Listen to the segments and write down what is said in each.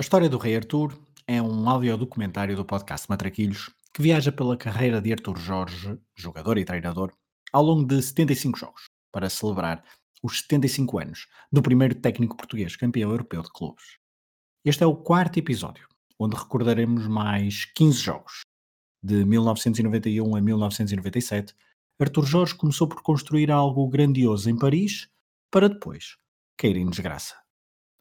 A história do Rei Arthur é um audiodocumentário do podcast Matraquilhos que viaja pela carreira de Arthur Jorge, jogador e treinador, ao longo de 75 jogos, para celebrar os 75 anos do primeiro técnico português campeão europeu de clubes. Este é o quarto episódio, onde recordaremos mais 15 jogos. De 1991 a 1997, Arthur Jorge começou por construir algo grandioso em Paris, para depois cair em desgraça.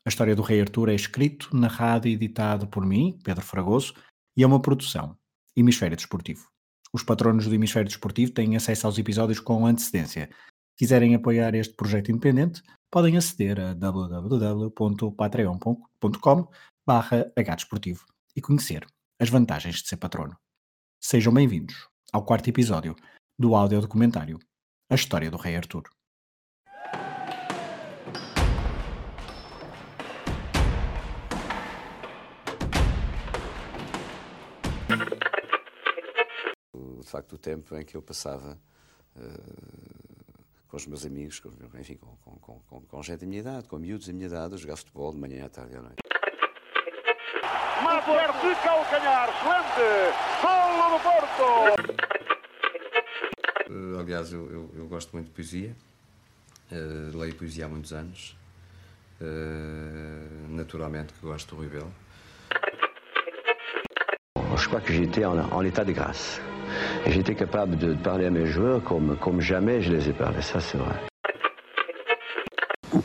A história do Rei Arthur é escrito, narrado e editado por mim, Pedro Fragoso, e é uma produção Hemisfério Desportivo. Os patronos do Hemisfério Desportivo têm acesso aos episódios com antecedência. Se quiserem apoiar este projeto independente, podem aceder a www.patreon.com hdesportivo e conhecer as vantagens de ser patrono. Sejam bem-vindos ao quarto episódio do audiodocumentário A História do Rei Arthur. De facto o tempo em que eu passava uh, com os meus amigos, com, enfim, com, com, com, com, gente da minha idade, com miúdos da minha idade, a jogar futebol de manhã à tarde e à noite. Mazer de calcanhar, excelente! Golo do Porto! Uh, aliás, eu, eu, eu, gosto muito de poesia, uh, leio poesia há muitos anos, naturalmente que gosto do Rui Belo. Je crois que j'étais en, en état de grâce. J'étais capable de parler à mes joueurs comme, comme jamais je les ai parlé, ça c'est vrai.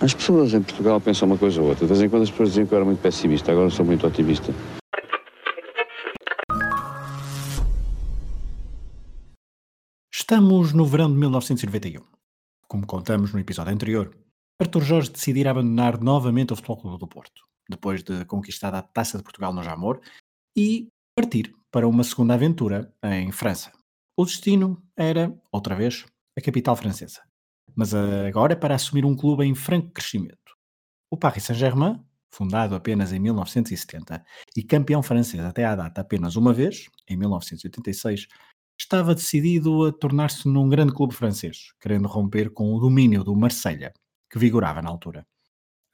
As pessoas em Portugal pensam uma coisa ou outra. De vez em quando as pessoas diziam que eu era muito pessimista, agora sou muito otimista. Estamos no verão de 1991. Como contamos no episódio anterior, Arthur Jorge decidirá abandonar novamente o Futebol Clube do Porto, depois de conquistar a Taça de Portugal no Jamor e partir para uma segunda aventura em França. O destino era, outra vez, a capital francesa, mas agora para assumir um clube em franco crescimento. O Paris Saint-Germain, fundado apenas em 1970 e campeão francês até à data apenas uma vez, em 1986, estava decidido a tornar-se num grande clube francês, querendo romper com o domínio do Marselha, que vigorava na altura.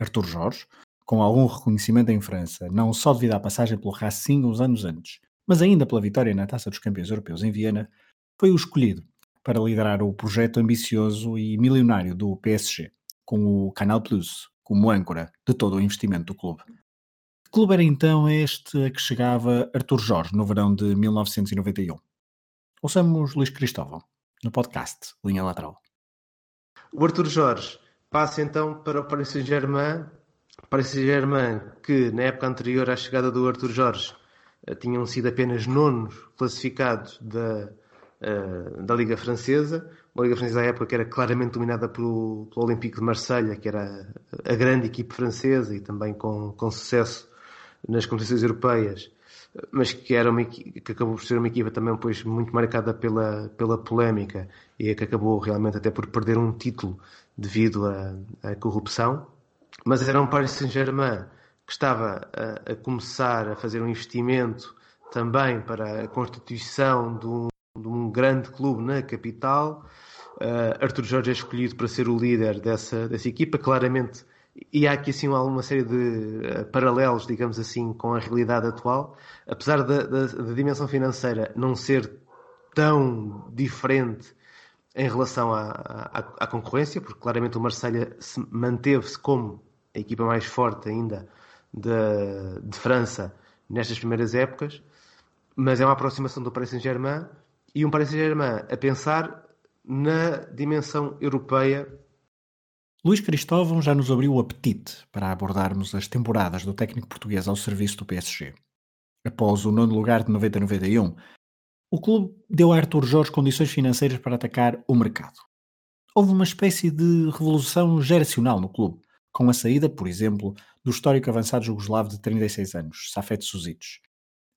Arthur Jorge, com algum reconhecimento em França, não só devido à passagem pelo Racing uns anos antes, mas ainda pela vitória na Taça dos Campeões Europeus em Viena, foi o escolhido para liderar o projeto ambicioso e milionário do PSG, com o Canal Plus como âncora de todo o investimento do clube. Que clube era então este a que chegava Arthur Jorge no verão de 1991? Ouçamos Luís Cristóvão, no podcast Linha Lateral. O Arthur Jorge passa então para o Paris Saint-Germain, Paris Saint-Germain que na época anterior à chegada do Arthur Jorge eh, tinham sido apenas nonos classificados da, uh, da Liga Francesa. Uma Liga Francesa à época que era claramente dominada pelo, pelo Olympique de Marselha, que era a grande equipe francesa e também com, com sucesso nas competições europeias, mas que, era uma, que acabou por ser uma equipa também pois, muito marcada pela, pela polémica e que acabou realmente até por perder um título devido à, à corrupção. Mas era um Paris Saint-Germain que estava a, a, começar a fazer um investimento também para a constituição de um, de um grande clube na capital. Uh, Arthur Jorge é escolhido para ser o líder dessa, dessa equipa, claramente. E há aqui assim uma série de uh, paralelos, digamos assim, com a realidade atual. Apesar da, da, da dimensão financeira não ser tão diferente em relação à, à, à concorrência, porque claramente o Marselha manteve-se como a equipa mais forte ainda de, de França nestas primeiras épocas, mas é uma aproximação do Paris Saint-Germain e um Paris Saint-Germain a pensar na dimensão europeia. Luís Cristóvão já nos abriu o apetite para abordarmos as temporadas do técnico português ao serviço do PSG. Após o nono lugar de 90-91, o clube deu a Arthur Jorge condições financeiras para atacar o mercado. Houve uma espécie de revolução geracional no clube, com a saída, por exemplo, do histórico avançado jugoslavo de 36 anos, Safet Suzic.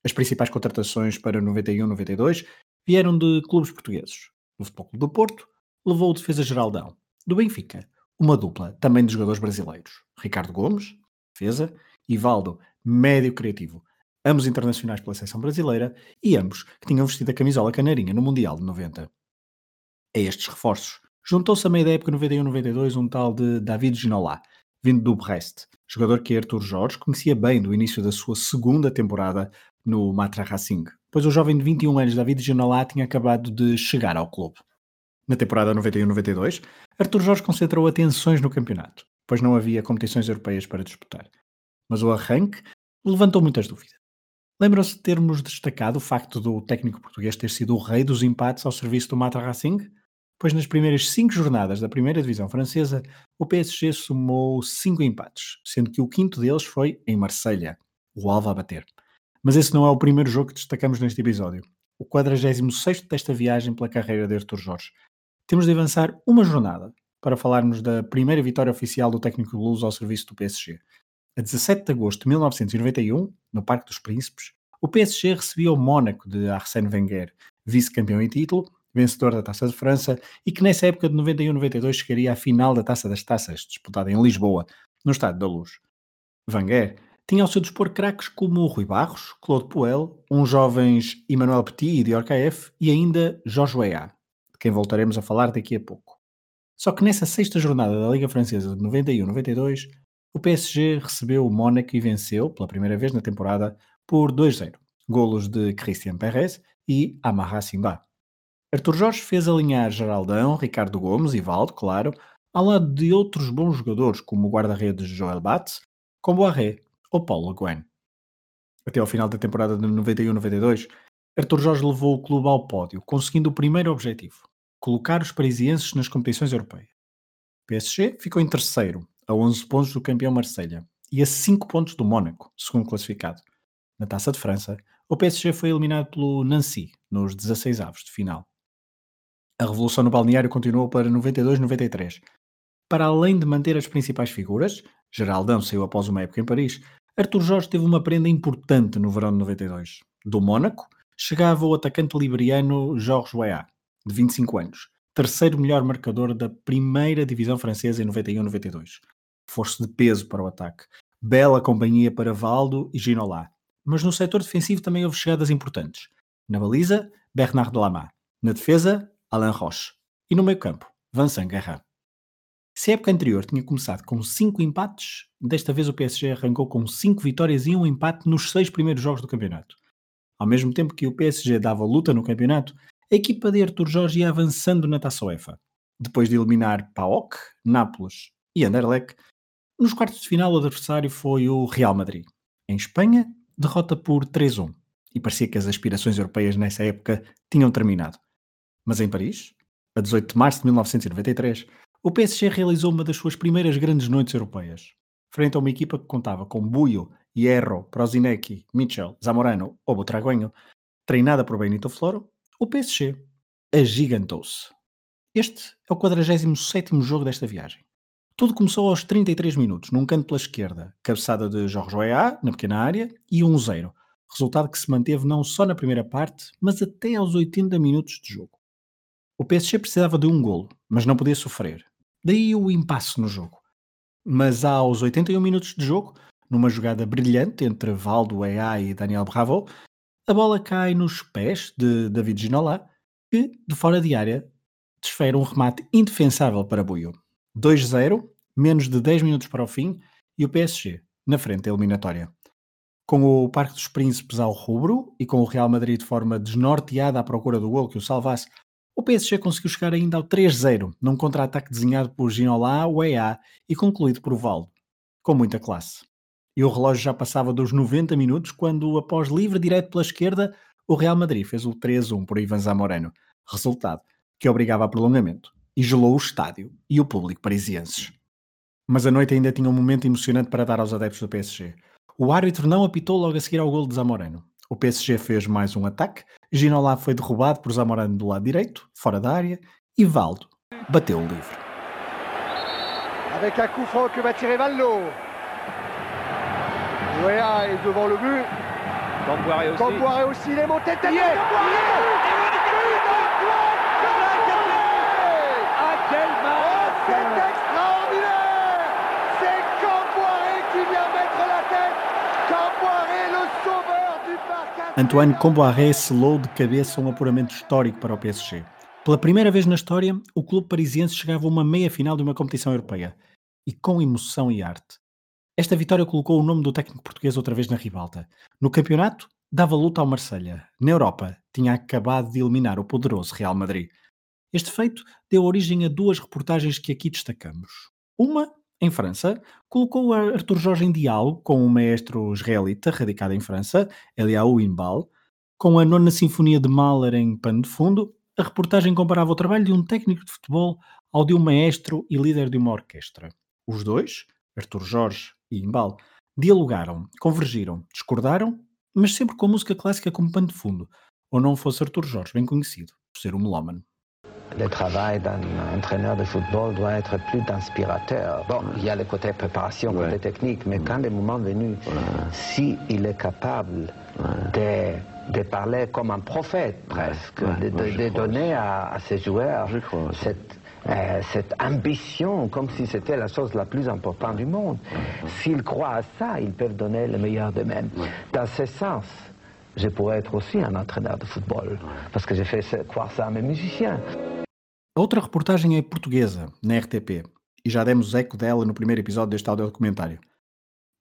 As principais contratações para 91-92 vieram de clubes portugueses. Do Futebol Clube do Porto, levou o defesa Geraldão. Do Benfica, uma dupla também de jogadores brasileiros. Ricardo Gomes, defesa, e Valdo, médio criativo. Ambos internacionais pela seleção brasileira e ambos que tinham vestido a camisola canarinha no Mundial de 90. A estes reforços juntou-se a meio da época 91-92 um tal de David Ginola, vindo do Brest, jogador que Arthur Jorge conhecia bem do início da sua segunda temporada no Matra Racing, pois o jovem de 21 anos David Ginola tinha acabado de chegar ao clube. Na temporada 91-92, Arthur Jorge concentrou atenções no campeonato, pois não havia competições europeias para disputar. Mas o arranque levantou muitas dúvidas. Lembram-se de termos destacado o facto do técnico português ter sido o rei dos empates ao serviço do Mata Racing? Pois nas primeiras cinco jornadas da primeira divisão francesa, o PSG somou cinco empates, sendo que o quinto deles foi em Marselha, o Alva a bater. Mas esse não é o primeiro jogo que destacamos neste episódio. O 46 desta viagem pela carreira de Artur Jorge. Temos de avançar uma jornada para falarmos da primeira vitória oficial do técnico Luz ao serviço do PSG. A 17 de agosto de 1991, no Parque dos Príncipes, o PSG recebia o Mónaco de Arsène Wenger, vice-campeão em título, vencedor da Taça de França e que nessa época de 91-92 chegaria à final da Taça das Taças, disputada em Lisboa, no Estádio da Luz. Wenger tinha ao seu dispor craques como Rui Barros, Claude Puel, uns jovens Emmanuel Petit e Dior Caef e ainda Jorge Weah, de quem voltaremos a falar daqui a pouco. Só que nessa sexta jornada da Liga Francesa de 91-92, o PSG recebeu o Mónaco e venceu, pela primeira vez na temporada, por 2-0. Golos de Christian Perez e Amarra Simba. Arthur Jorge fez alinhar Geraldão, Ricardo Gomes e Valdo, claro, ao lado de outros bons jogadores como o guarda-redes Joel Batz, Comboiré ou Paulo Guen. Até ao final da temporada de 91-92, Arthur Jorge levou o clube ao pódio, conseguindo o primeiro objetivo, colocar os parisienses nas competições europeias. O PSG ficou em terceiro, a 11 pontos do campeão Marselha e a 5 pontos do Mónaco, segundo classificado. Na Taça de França, o PSG foi eliminado pelo Nancy nos 16 avos de final. A revolução no balneário continuou para 92-93. Para além de manter as principais figuras, Geraldão saiu após uma época em Paris, Arthur Jorge teve uma prenda importante no verão de 92. Do Mónaco, chegava o atacante liberiano Jorge Weah, de 25 anos, terceiro melhor marcador da primeira divisão francesa em 91-92 força de peso para o ataque. Bela companhia para Valdo e Ginola. Mas no setor defensivo também houve chegadas importantes. Na baliza, Bernard Lama. Na defesa, Alain Roche. E no meio campo, Vincent Guerra. Se a época anterior tinha começado com 5 empates, desta vez o PSG arrancou com 5 vitórias e um empate nos 6 primeiros jogos do campeonato. Ao mesmo tempo que o PSG dava luta no campeonato, a equipa de Artur Jorge ia avançando na Taça UEFA. Depois de eliminar PAOK, Nápoles e Anderlecht, nos quartos de final, o adversário foi o Real Madrid. Em Espanha, derrota por 3-1. E parecia que as aspirações europeias nessa época tinham terminado. Mas em Paris, a 18 de março de 1993, o PSG realizou uma das suas primeiras grandes noites europeias. Frente a uma equipa que contava com Buio, Hierro, Prozinecki, Mitchell, Zamorano ou Butragueño, treinada por Benito Floro, o PSG agigantou-se. Este é o 47º jogo desta viagem. Tudo começou aos 33 minutos, num canto pela esquerda, cabeçada de Jorge Weah, na pequena área, e 1-0. Resultado que se manteve não só na primeira parte, mas até aos 80 minutos de jogo. O PSG precisava de um golo, mas não podia sofrer. Daí o impasse no jogo. Mas aos 81 minutos de jogo, numa jogada brilhante entre Valdo Weah e Daniel Bravo, a bola cai nos pés de David Ginola, que, de fora de área, desfere um remate indefensável para Buio. 2-0, menos de 10 minutos para o fim, e o PSG na frente da eliminatória. Com o Parque dos Príncipes ao rubro e com o Real Madrid de forma desnorteada à procura do gol que o salvasse, o PSG conseguiu chegar ainda ao 3-0, num contra-ataque desenhado por Ginola, Weah e concluído por Valdo, com muita classe. E o relógio já passava dos 90 minutos quando, após livre direto pela esquerda, o Real Madrid fez o 3-1 por Ivan Zamorano, resultado que obrigava a prolongamento e gelou o estádio e o público parisienses. Mas a noite ainda tinha um momento emocionante para dar aos adeptos do PSG. O árbitro não apitou logo a seguir ao gol de Zamorano. O PSG fez mais um ataque, Ginola foi derrubado por Zamorano do lado direito, fora da área, e Valdo bateu o livre. Avec un coup franc que va tirer Vallo. Ouéa est devant le but. Camboire aussi. Camboire aussi, il est monté tête Yeah. Quel match C'est extraordinaire C'est Camboire qui vient mettre la tête Camboire, le sauveur du parc Antoine Comboiré selou de cabeça um apuramento histórico para o PSG. Pela primeira vez na história, o clube parisiense chegava a uma meia-final de uma competição europeia. E com emoção e arte. Esta vitória colocou o nome do técnico português outra vez na ribalta. No campeonato, dava luta ao Marselha. Na Europa, tinha acabado de eliminar o poderoso Real Madrid. Este feito deu origem a duas reportagens que aqui destacamos. Uma, em França, colocou Arthur Jorge em diálogo com um maestro israelita radicado em França, Eliaou Inbal, com a nona sinfonia de Mahler em pano de fundo. A reportagem comparava o trabalho de um técnico de futebol ao de um maestro e líder de uma orquestra. Os dois, Arthur Jorge e Imbal, dialogaram, convergiram, discordaram, mas sempre com música clássica como pano de fundo, ou não fosse Arthur Jorge bem conhecido por ser um melómano. Le travail d'un entraîneur de football doit être plus inspirateur. Bon, il y a le côté préparation, le côté technique, mais quand le moment est venu, si il est capable de, de, parler comme un prophète presque, de, de, de donner à, à, ses joueurs cette, euh, cette ambition, comme si c'était la chose la plus importante du monde. S'ils croient à ça, ils peuvent donner le meilleur d'eux-mêmes. Dans ce sens, je pourrais être aussi un entraîneur de football, parce que j'ai fait croire ça à mes musiciens. A outra reportagem é portuguesa, na RTP, e já demos eco dela no primeiro episódio deste audiodocumentário.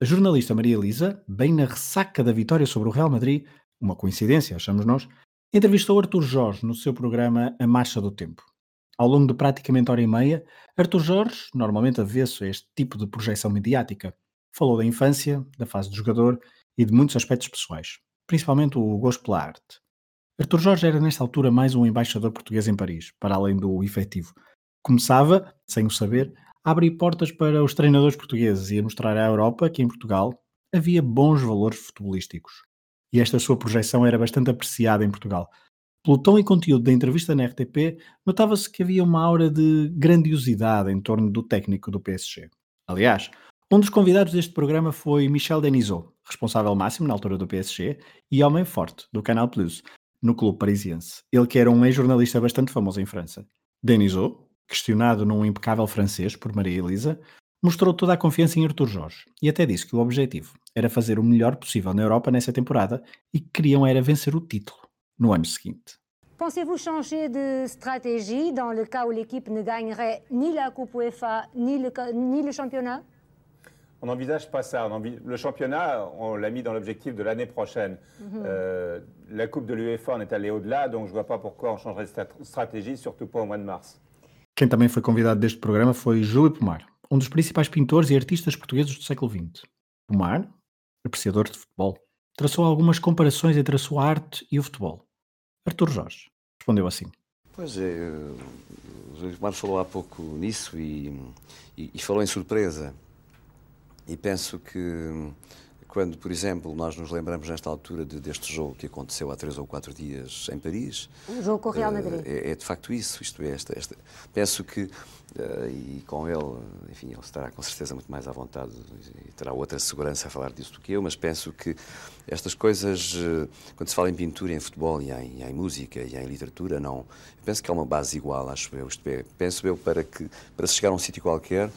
A jornalista Maria Elisa, bem na ressaca da vitória sobre o Real Madrid, uma coincidência, achamos nós, entrevistou Artur Jorge no seu programa A Marcha do Tempo. Ao longo de praticamente hora e meia, Artur Jorge, normalmente avesso a este tipo de projeção mediática, falou da infância, da fase de jogador e de muitos aspectos pessoais, principalmente o gosto pela arte. Jorge era nesta altura mais um embaixador português em Paris, para além do efetivo. Começava, sem o saber, a abrir portas para os treinadores portugueses e a mostrar à Europa que em Portugal havia bons valores futebolísticos. E esta sua projeção era bastante apreciada em Portugal. Pelo tom e conteúdo da entrevista na RTP, notava-se que havia uma aura de grandiosidade em torno do técnico do PSG. Aliás, um dos convidados deste programa foi Michel Denisot, responsável máximo na altura do PSG e homem forte do Canal Plus, no clube parisiense. Ele que era um ex-jornalista bastante famoso em França. Denisot, questionado num impecável francês por Maria Elisa, mostrou toda a confiança em Artur Jorge e até disse que o objetivo era fazer o melhor possível na Europa nessa temporada e que queriam era vencer o título no ano seguinte. Pensez-vous changer de stratégie dans le cas où l'équipe ne gagnerait ni la Coupe UEFA ni le, ni le championnat on n'envisage pas ça. Le championnat, on l'a mis dans l'objectif de l'année prochaine. Mm -hmm. euh, la Coupe de l'UEFA, on est allé au-delà, donc je ne vois pas pourquoi on changerait de stratégie, surtout pas au mois de mars. Quem também foi convidado deste programa foi Júlio Pomar, um dos principais pintores e artistas portugueses do século XX. Pomar, apreciador de futebol, traçou algumas comparações entre a sua arte e o futebol. Artur Jorge respondeu assim. Pois é, o Júlio Pomar falou há pouco nisso e, e, e falou em surpresa. E penso que quando, por exemplo, nós nos lembramos nesta altura de, deste jogo que aconteceu há três ou quatro dias em Paris. O jogo com o Real Madrid. É, é de facto isso, isto é, esta, esta, penso que, uh, e com ele, enfim, ele estará com certeza muito mais à vontade e terá outra segurança a falar disso do que eu, mas penso que estas coisas, uh, quando se fala em pintura, em futebol e em, e em música e em literatura, não, penso que é uma base igual, acho eu, isto é, penso eu para que, para se chegar a um sítio qualquer,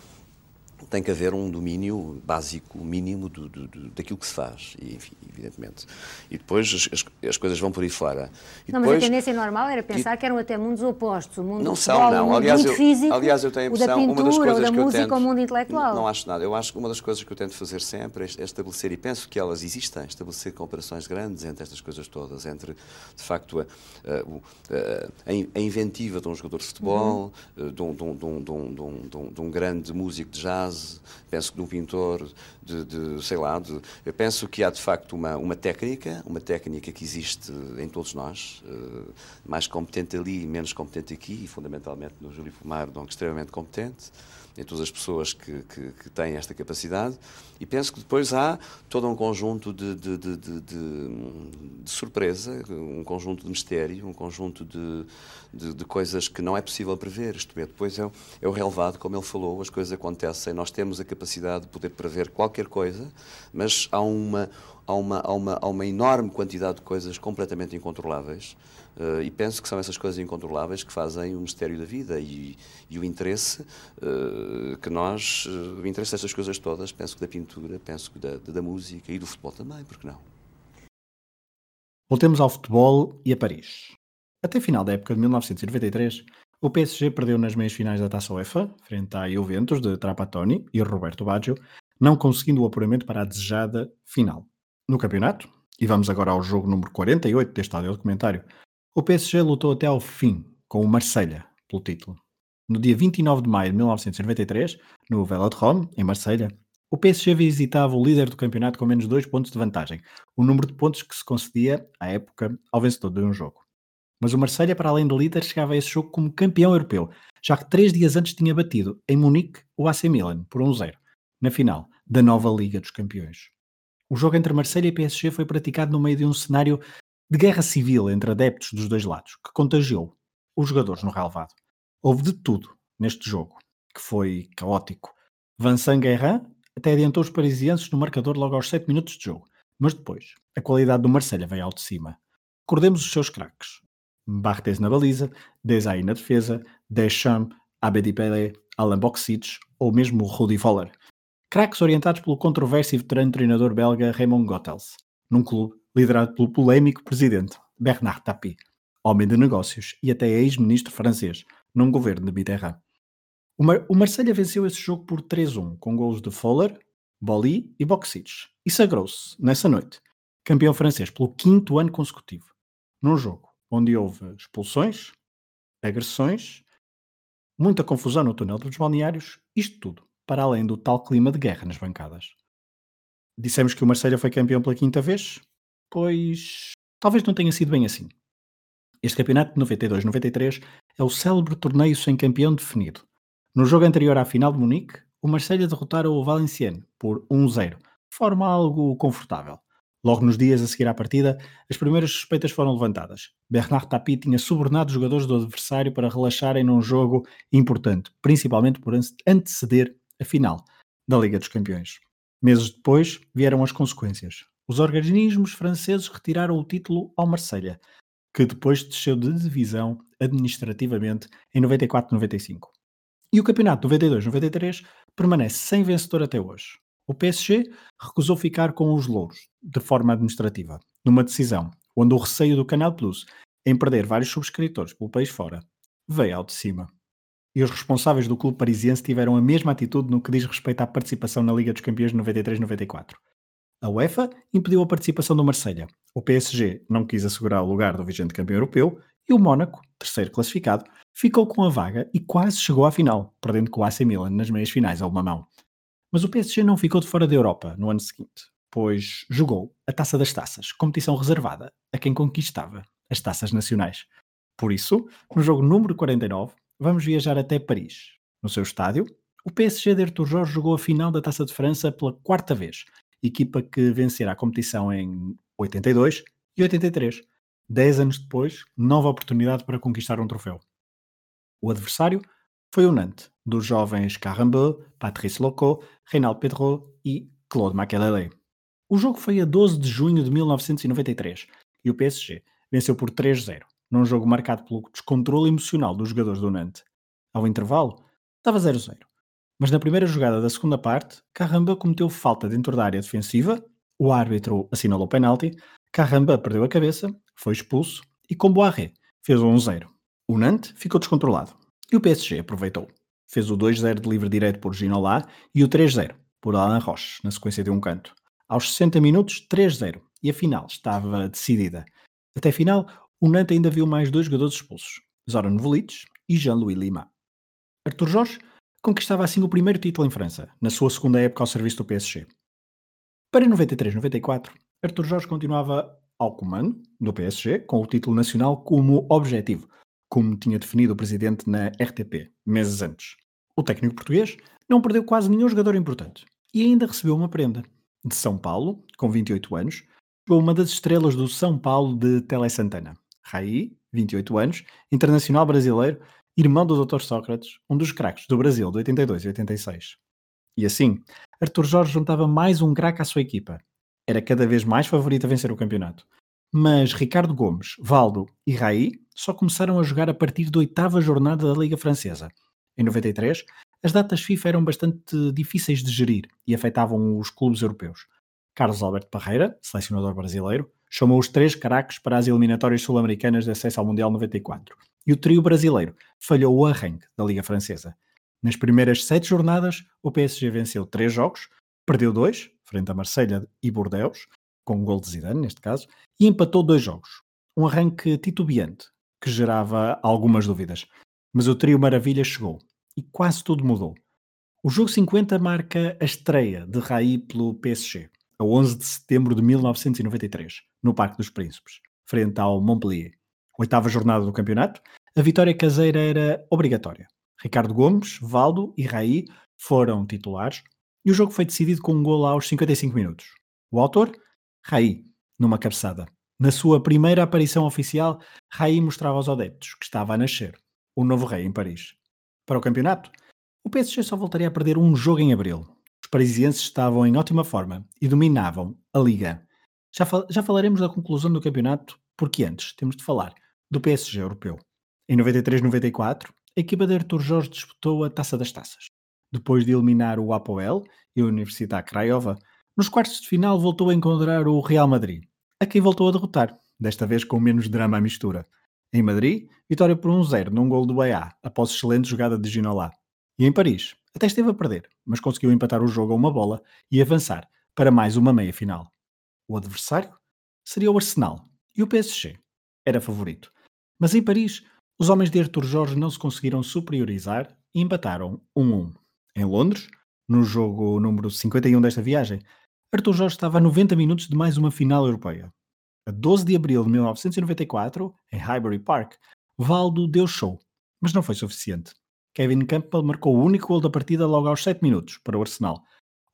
tem que haver um domínio básico, mínimo do, do, do, daquilo que se faz, e, enfim, evidentemente. E depois as, as, coisas vão por aí fora. E não, depois, mas a tendência normal era pensar e, que eram até mundos opostos. O mundo não futebol, são, não. O mundo aliás, eu, físico, aliás, eu tenho a impressão, da pintura, uma das coisas da que eu música, tento, o mundo intelectual. Não acho nada. Eu acho que uma das coisas que eu tento fazer sempre é, estabelecer, e penso que elas existem, estabelecer comparações grandes entre estas coisas todas, entre, de facto, a, a, a inventiva de um jogador de futebol, uhum. de, um, de, um, de, um, de, um, de um grande músico de jazz, penso que de um pintor, de, de sei lá, de, eu penso que há de facto uma, uma técnica, uma técnica que existe em todos nós, uh, mais competente ali, menos competente aqui, e fundamentalmente no Júlio Pomar, um extremamente competente, em todas as pessoas que, que, que, têm esta capacidade, e penso que depois há todo um conjunto de, de, de, de surpresa, um conjunto de mistério, um conjunto de, coisas que não é possível prever. Isto é, depois é, é o relevado, como ele falou, as coisas acontecem, nós temos a capacidade de poder prever qualquer coisa, mas há uma, há uma, há uma, há uma enorme quantidade de coisas completamente incontroláveis. Uh, e penso que são essas coisas incontroláveis que fazem o mistério da vida e, e o interesse uh, que nós, uh, o interesse destas coisas todas, penso que da pintura, penso que da, da música e do futebol também, porque não? Voltemos ao futebol e a Paris. Até final da época de 1993, o PSG perdeu nas meias finais da Taça UEFA, frente à Juventus de Trapattoni e Roberto Baggio, não conseguindo o apuramento para a desejada final. No campeonato, e vamos agora ao jogo número 48 deste áudio documentário, o PSG lutou até ao fim com o Marselha pelo título. No dia 29 de maio de 1993, no Velodrome, em Marselha, o PSG visitava o líder do campeonato com menos dois pontos de vantagem, o número de pontos que se concedia, à época, ao vencedor de um jogo. Mas o Marselha, para além de líder, chegava a esse jogo como campeão europeu, já que três dias antes tinha batido, em Munique, o AC Milan, por 1-0, na final da nova Liga dos Campeões. O jogo entre Marselha e PSG foi praticado no meio de um cenário de guerra civil entre adeptos dos dois lados, que contagiou os jogadores no relevado. Houve de tudo neste jogo, que foi caótico. Vincent Guerrin até adiantou os parisienses no marcador logo aos 7 minutos de jogo, mas depois a qualidade do Marselha veio ao de cima. Recordemos os seus craques. Barthez na baliza, Desai na defesa, Deschamps, Abedi Pelé, Alan Boxic ou mesmo Rudi Voller. Craques orientados pelo controverso e veterano treinador belga Raymond Goethals, num clube liderado pelo polémico presidente Bernard Tapie, homem de negócios e até ex-ministro francês, num governo de Mitterrand. O, Mar o Marselha venceu esse jogo por 3-1, com gols de Foller, Boli e Boxic, e sagrou-se, nessa noite, campeão francês pelo quinto ano consecutivo, num jogo onde houve expulsões, agressões, muita confusão no túnel dos balneários, isto tudo para além do tal clima de guerra nas bancadas. Dissemos que o Marselha foi campeão pela quinta vez, pois talvez não tenha sido bem assim. Este campeonato de 92-93 é o célebre torneio sem campeão definido. No jogo anterior à final de Munique, o Marselha derrotara o Valenciennes por 1-0, de forma algo confortável. Logo nos dias a seguir à partida, as primeiras suspeitas foram levantadas. Bernard Tapie tinha subornado os jogadores do adversário para relaxarem num jogo importante, principalmente por anteceder a final da Liga dos Campeões. Meses depois vieram as consequências. Os organismos franceses retiraram o título ao Marselha, que depois desceu de divisão administrativamente em 94-95. E o campeonato 92-93 permanece sem vencedor até hoje. O PSG recusou ficar com os louros, de forma administrativa, numa decisão onde o receio do Canal Plus em perder vários subscritores pelo país fora veio ao de cima. E os responsáveis do clube parisiense tiveram a mesma atitude no que diz respeito à participação na Liga dos Campeões de 93-94. A UEFA impediu a participação do Marselha. O PSG não quis assegurar o lugar do vigente campeão europeu e o Mónaco, terceiro classificado, ficou com a vaga e quase chegou à final, perdendo com o AC Milan nas meias finais a uma mão. Mas o PSG não ficou de fora da Europa no ano seguinte, pois jogou a Taça das Taças, competição reservada a quem conquistava as taças nacionais. Por isso, no jogo número 49, vamos viajar até Paris. No seu estádio, o PSG de Arthur Jorge jogou a final da Taça de França pela quarta vez, equipa que vencerá a competição em 82 e 83. Dez anos depois, nova oportunidade para conquistar um troféu. O adversário foi o Nantes, dos jovens Carambeu, Patrice Loco, Reinald Pedro e Claude Makelele. O jogo foi a 12 de junho de 1993 e o PSG venceu por 3-0, num jogo marcado pelo descontrole emocional dos jogadores do Nantes. Ao intervalo, estava 0-0. Mas na primeira jogada da segunda parte, Caramba cometeu falta dentro da área defensiva, o árbitro assinalou o penalti, Caramba perdeu a cabeça, foi expulso e com Boarré fez o 1-0. O Nantes ficou descontrolado e o PSG aproveitou. Fez o 2-0 de livre direito por Ginola e o 3-0 por Alain Roche, na sequência de um canto. Aos 60 minutos, 3-0 e a final estava decidida. Até final, o Nantes ainda viu mais dois jogadores expulsos, Zoran Volic e Jean-Louis Lima. Arthur Jorge conquistava assim o primeiro título em França, na sua segunda época ao serviço do PSG. Para 93-94, Arthur Jorge continuava ao comando do PSG, com o título nacional como objetivo, como tinha definido o presidente na RTP, meses antes. O técnico português não perdeu quase nenhum jogador importante e ainda recebeu uma prenda. De São Paulo, com 28 anos, chegou uma das estrelas do São Paulo de Tele Santana. Raí, 28 anos, internacional brasileiro, irmão do Dr. Sócrates, um dos craques do Brasil de 82 e 86. E assim, Arthur Jorge juntava mais um craque à sua equipa. Era cada vez mais favorito a vencer o campeonato. Mas Ricardo Gomes, Valdo e Raí só começaram a jogar a partir da oitava jornada da Liga Francesa. Em 93, as datas FIFA eram bastante difíceis de gerir e afetavam os clubes europeus. Carlos Alberto Parreira, selecionador brasileiro, chamou os três caraques para as eliminatórias sul-americanas de acesso ao Mundial 94. E o trio brasileiro falhou o arranque da Liga Francesa. Nas primeiras sete jornadas, o PSG venceu três jogos, Perdeu dois, frente a Marselha e Bordeaux, com o gol de Zidane neste caso, e empatou dois jogos. Um arranque titubeante, que gerava algumas dúvidas. Mas o trio Maravilha chegou e quase tudo mudou. O jogo 50 marca a estreia de Raí pelo PSG, a 11 de setembro de 1993, no Parque dos Príncipes, frente ao Montpellier. Oitava jornada do campeonato, a vitória caseira era obrigatória. Ricardo Gomes, Valdo e Raí foram titulares e o jogo foi decidido com um gol aos 55 minutos. O autor? Raí, numa cabeçada. Na sua primeira aparição oficial, Raí mostrava aos adeptos que estava a nascer, o novo rei em Paris. Para o campeonato, o PSG só voltaria a perder um jogo em abril. Os parisienses estavam em ótima forma e dominavam a Liga. Já, fal já falaremos da conclusão do campeonato, porque antes temos de falar do PSG europeu. Em 93-94, a equipa de Artur Jorge disputou a Taça das Taças. Depois de eliminar o Apoel e a Universidade Craiova, nos quartos de final voltou a encontrar o Real Madrid, a quem voltou a derrotar, desta vez com menos drama à mistura. Em Madrid, vitória por 1-0 num gol do BA, após excelente jogada de Ginola. E em Paris, até esteve a perder, mas conseguiu empatar o jogo a uma bola e avançar para mais uma meia-final. O adversário seria o Arsenal e o PSG era favorito. Mas em Paris, os homens de Arthur Jorge não se conseguiram superiorizar e empataram 1-1. Em Londres, no jogo número 51 desta viagem, Arthur Jorge estava a 90 minutos de mais uma final europeia. A 12 de abril de 1994, em Highbury Park, Valdo deu show, mas não foi suficiente. Kevin Campbell marcou o único gol da partida logo aos 7 minutos para o Arsenal.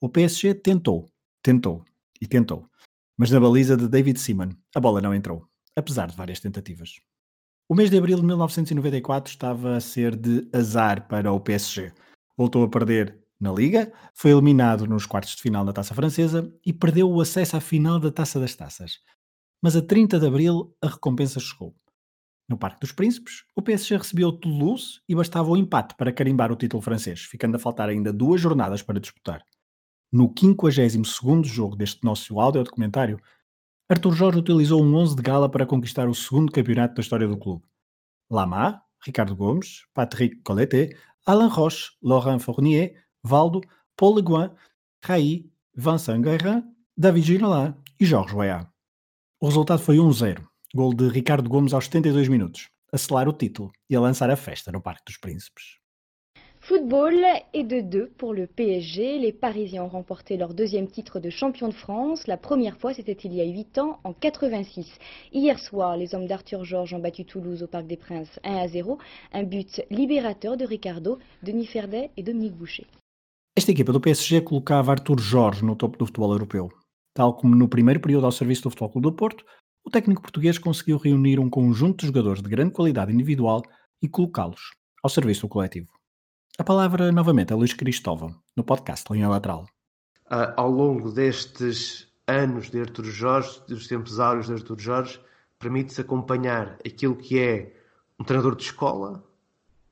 O PSG tentou, tentou e tentou, mas na baliza de David Seaman a bola não entrou, apesar de várias tentativas. O mês de abril de 1994 estava a ser de azar para o PSG. Voltou a perder na Liga, foi eliminado nos quartos de final da Taça Francesa e perdeu o acesso à final da Taça das Taças. Mas a 30 de abril a recompensa chegou. No Parque dos Príncipes, o PSG recebeu o Toulouse e bastava o empate para carimbar o título francês, ficando a faltar ainda duas jornadas para disputar. No 52º jogo deste nosso documentário, Arthur Jorge utilizou um 11 de gala para conquistar o segundo campeonato da história do clube. Lama, Ricardo Gomes, Patrick Colleté, Alain Roche, Laurent Fournier, Valdo, Paul Le Guen, Raí, Vincent Guerrin, David Ginola e Jorge Weah. O resultado foi 1-0, gol de Ricardo Gomes aos 72 minutos, a selar o título e a lançar a festa no Parque dos Príncipes. Football et de deux pour le PSG. Les Parisiens ont remporté leur deuxième titre de champion de France. La première fois, c'était il y a 8 ans, en 86. Hier soir, les hommes d'Arthur Georges ont battu Toulouse au Parc des Princes 1 à 0. Un but libérateur de Ricardo, Denis Ferdet et Dominique Boucher. Esta equipa do PSG colocava Arthur Jorge no topo do futebol europeu. Tal como no primeiro período ao serviço do Futebol Clube do Porto, o técnico português conseguiu reunir um conjunto de jogadores de grande qualidade individual e colocá-los ao serviço do coletivo. A palavra novamente a Luís Cristóvão, no podcast Linha Lateral. Uh, ao longo destes anos de Artur Jorge, dos tempos áureos de Artur Jorge, permite-se acompanhar aquilo que é um treinador de escola,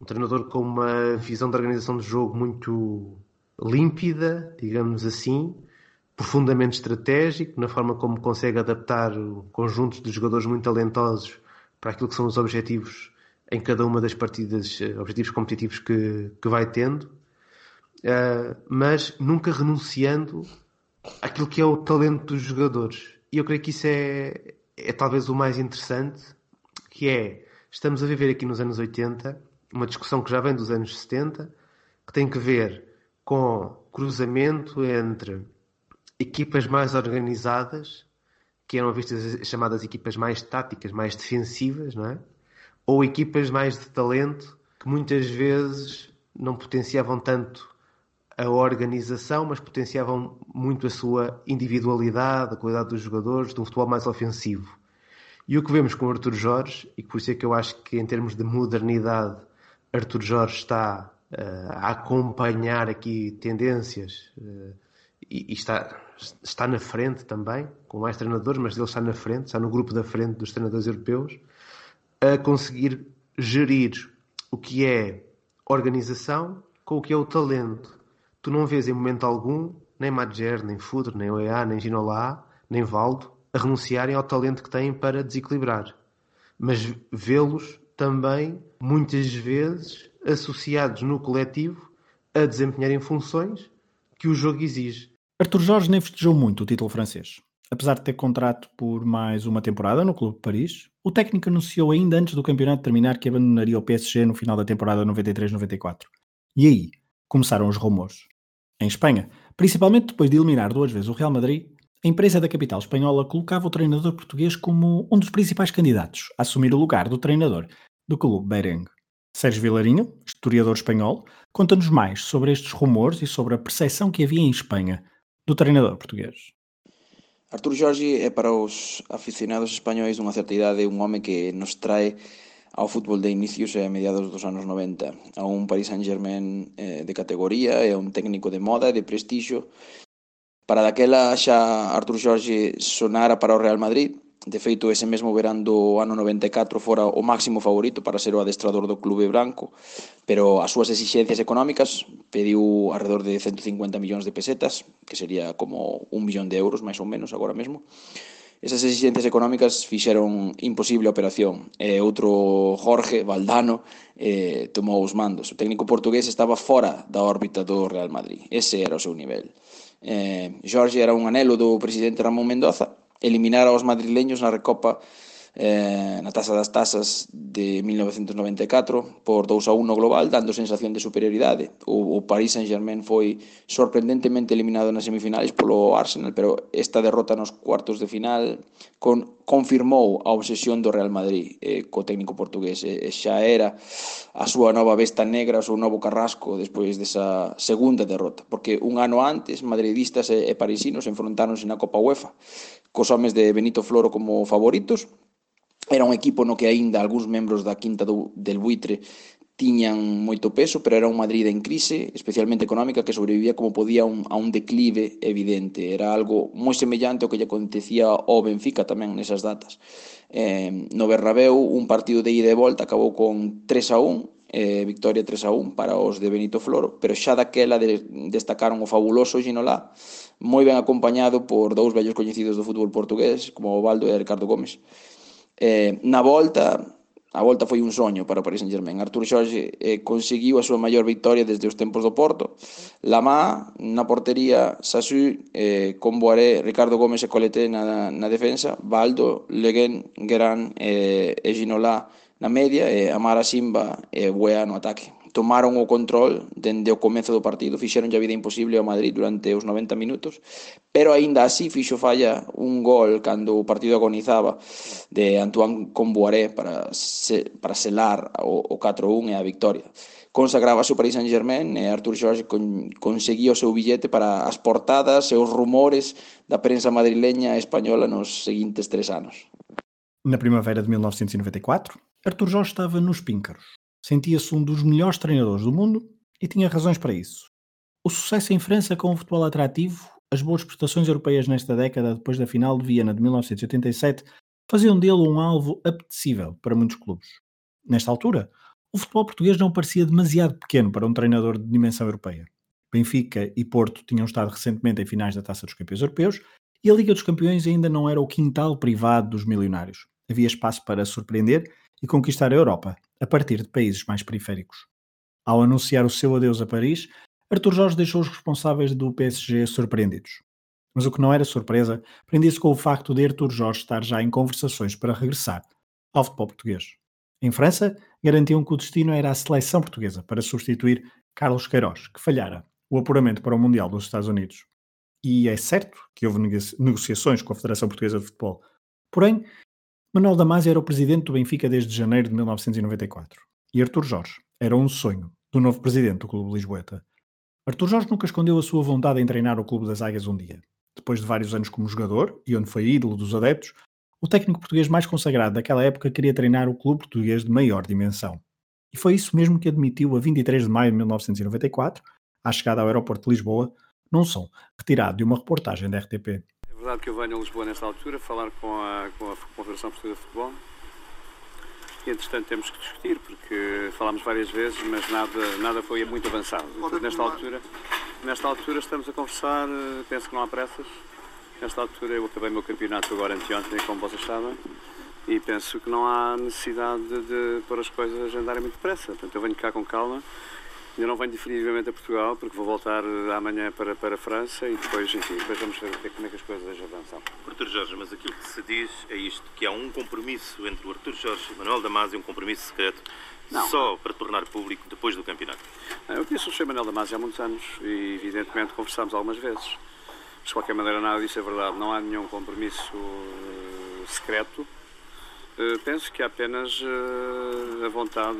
um treinador com uma visão de organização de jogo muito límpida, digamos assim, profundamente estratégico, na forma como consegue adaptar conjuntos de jogadores muito talentosos para aquilo que são os objetivos em cada uma das partidas, eh, objetivos competitivos que, que vai tendo, uh, mas nunca renunciando àquilo que é o talento dos jogadores. E eu creio que isso é, é talvez o mais interessante, que é, estamos a viver aqui nos anos 80, uma discussão que já vem dos anos 70, que tem que ver com cruzamento entre equipas mais organizadas, que eram vistas chamadas equipas mais táticas, mais defensivas, não é? Ou equipas mais de talento, que muitas vezes não potenciavam tanto a organização, mas potenciavam muito a sua individualidade, a qualidade dos jogadores, de um futebol mais ofensivo. E o que vemos com Artur Jorge, e por isso é que eu acho que em termos de modernidade, Artur Jorge está a acompanhar aqui tendências uh, e, e, está, está na frente também, com mais treinadores, mas ele está na frente, está no grupo da frente dos treinadores europeus, a conseguir gerir o que é organização com o que é o talento. Tu não vês em momento algum nem Madger, nem Fudre, nem OEA, nem Ginola, nem Valdo a renunciarem ao talento que têm para desequilibrar. Mas vê-los também, muitas vezes, associados no coletivo a desempenharem funções que o jogo exige. Arthur Jorge nem festejou muito o título francês. Apesar de ter contrato por mais uma temporada no Clube de Paris, o técnico anunciou ainda antes do campeonato terminar que abandonaria o PSG no final da temporada 93-94. E aí começaram os rumores. Em Espanha, principalmente depois de eliminar duas vezes o Real Madrid, a empresa da capital espanhola colocava o treinador português como um dos principais candidatos a assumir o lugar do treinador do clube Berengue. Sérgio Vilarinho, historiador espanhol, conta-nos mais sobre estes rumores e sobre a percepção que havia em Espanha do treinador português. Artur Jorge é para os aficionados espanhóis unha certa idade un home que nos trae ao fútbol de inicios e a mediados dos anos 90 a un Paris Saint-Germain eh, de categoría e a un técnico de moda e de prestixio Para daquela xa Artur Jorge sonara para o Real Madrid, De feito, ese mesmo verán do ano 94 fora o máximo favorito para ser o adestrador do clube branco, pero as súas exixencias económicas pediu alrededor de 150 millóns de pesetas, que sería como un millón de euros, máis ou menos, agora mesmo. Esas exixencias económicas fixeron imposible a operación. E outro Jorge Valdano eh, tomou os mandos. O técnico portugués estaba fora da órbita do Real Madrid. Ese era o seu nivel. Eh, Jorge era un anelo do presidente Ramón Mendoza, eliminar aos madrileños na Recopa eh, na taza das tasas de 1994 por 2 a 1 global, dando sensación de superioridade. O, o Paris Saint-Germain foi sorprendentemente eliminado nas semifinais polo Arsenal, pero esta derrota nos cuartos de final con, confirmou a obsesión do Real Madrid eh, co técnico portugués. E, eh, xa era a súa nova besta negra, o seu novo carrasco despois desa segunda derrota, porque un ano antes madridistas e, e parisinos enfrontáronse na Copa UEFA cos homes de Benito Floro como favoritos era un equipo no que aínda algúns membros da quinta do, del buitre tiñan moito peso, pero era un Madrid en crise, especialmente económica, que sobrevivía como podía un, a un declive evidente. Era algo moi semellante ao que lle acontecía ao Benfica tamén nesas datas. Eh, no Berrabeu, un partido de ida e volta acabou con 3 a 1, eh, victoria 3 a 1 para os de Benito Floro, pero xa daquela de, destacaron o fabuloso Ginolá, moi ben acompañado por dous vellos coñecidos do fútbol portugués, como o Baldo e Ricardo Gómez. Eh, na volta, a volta foi un soño para o Paris Saint-Germain. Artur Jorge eh, conseguiu a súa maior victoria desde os tempos do Porto. Lamá na portería, Sasu, eh, con Boaré, Ricardo Gómez e Coleté na, na defensa, Baldo, Leguén, Geran eh, e Ginolá na media e Amara Simba e Buea no ataque tomaron o control dende o comezo do partido, fixeron a vida imposible ao Madrid durante os 90 minutos, pero aínda así fixo falla un gol cando o partido agonizaba de Antoine Comboiré para, se, para selar o, o 4-1 e a victoria. Consagraba o Paris Saint-Germain e Artur Jorge con, conseguía o seu billete para as portadas e os rumores da prensa madrileña e española nos seguintes tres anos. Na primavera de 1994, Artur Jorge estaba nos Píncaros, Sentia-se um dos melhores treinadores do mundo e tinha razões para isso. O sucesso em França com o futebol atrativo, as boas prestações europeias nesta década depois da final de Viena de 1987, faziam dele um alvo apetecível para muitos clubes. Nesta altura, o futebol português não parecia demasiado pequeno para um treinador de dimensão europeia. Benfica e Porto tinham estado recentemente em finais da Taça dos Campeões Europeus e a Liga dos Campeões ainda não era o quintal privado dos milionários. Havia espaço para surpreender e conquistar a Europa, a partir de países mais periféricos. Ao anunciar o seu adeus a Paris, Arthur Jorge deixou os responsáveis do PSG surpreendidos. Mas o que não era surpresa prendia-se com o facto de Arthur Jorge estar já em conversações para regressar ao futebol português. Em França, garantiam que o destino era a seleção portuguesa para substituir Carlos Queiroz, que falhara o apuramento para o Mundial dos Estados Unidos. E é certo que houve negociações com a Federação Portuguesa de Futebol. Porém, Manuel Damasio era o presidente do Benfica desde janeiro de 1994 e Artur Jorge era um sonho do novo presidente do Clube Lisboeta. Artur Jorge nunca escondeu a sua vontade em treinar o Clube das Águias um dia. Depois de vários anos como jogador e onde foi ídolo dos adeptos, o técnico português mais consagrado daquela época queria treinar o clube português de maior dimensão. E foi isso mesmo que admitiu a 23 de maio de 1994, à chegada ao aeroporto de Lisboa, num som retirado de uma reportagem da RTP verdade que eu venho a Lisboa nesta altura falar com a, com a Confederação Portuguesa de Futebol e entretanto temos que discutir porque falámos várias vezes mas nada, nada foi muito avançado. nesta altura, nesta altura estamos a conversar, penso que não há pressas. Nesta altura eu acabei o meu campeonato agora anteontem, como vocês sabem, e penso que não há necessidade de, de pôr as coisas a andarem muito depressa. Portanto, eu venho cá com calma Ainda não venho definitivamente a Portugal, porque vou voltar eh, amanhã para, para a França e depois, enfim, depois vamos ver como é que as coisas avançam. Artur Jorge, mas aquilo que se diz é isto, que há um compromisso entre o Artur Jorge e o Manuel Damasio, um compromisso secreto, não. só para tornar público depois do campeonato. Eu conheço o Sr. Manuel Damasio há muitos anos e, evidentemente, conversámos algumas vezes. Mas, de qualquer maneira, nada disso é verdade. Não há nenhum compromisso uh, secreto. Uh, penso que há apenas uh, a vontade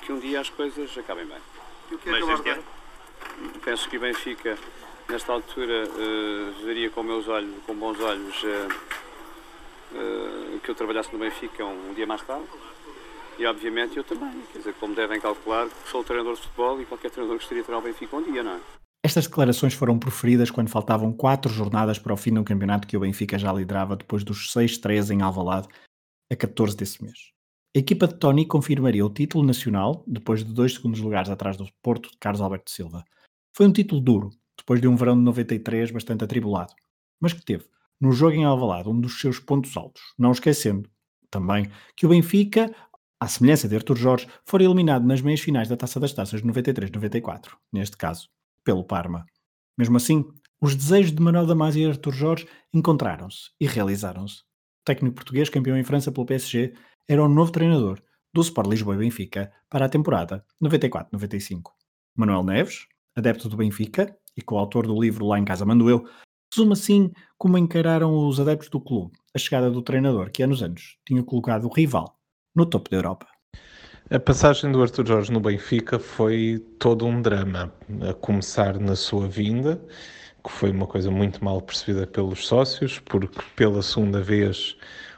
que um dia as coisas acabem bem. E o que é Mas este ano? Penso que o Benfica, nesta altura, veria com meus olhos, com bons olhos, que eu trabalhasse no Benfica um, um dia mais tarde. E obviamente eu também, quer dizer, como devem calcular, sou treinador de futebol e qualquer treinador gostaria de treinar o Benfica um dia, não é? Estas declarações foram proferidas quando faltavam quatro jornadas para o fim do campeonato que o Benfica já liderava depois dos 6-3 em Alvalade, a 14 desse mês. A equipa de Tony confirmaria o título nacional depois de dois segundos lugares atrás do Porto de Carlos Alberto Silva. Foi um título duro, depois de um verão de 93 bastante atribulado, mas que teve, no jogo em Alvalade, um dos seus pontos altos, não esquecendo também que o Benfica, à semelhança de Artur Jorge, foi eliminado nas meias finais da Taça das Taças de 93-94, neste caso pelo Parma. Mesmo assim, os desejos de Manuel Damasio e Artur Jorge encontraram-se e realizaram-se. Técnico português, campeão em França pelo PSG, era o novo treinador do Sport Lisboa e Benfica para a temporada 94-95. Manuel Neves, adepto do Benfica e coautor do livro Lá em Casa Mando Eu, resume assim como encararam os adeptos do clube a chegada do treinador que, anos antes, tinha colocado o rival no topo da Europa. A passagem do Arthur Jorge no Benfica foi todo um drama, a começar na sua vinda, que foi uma coisa muito mal percebida pelos sócios, porque pela segunda vez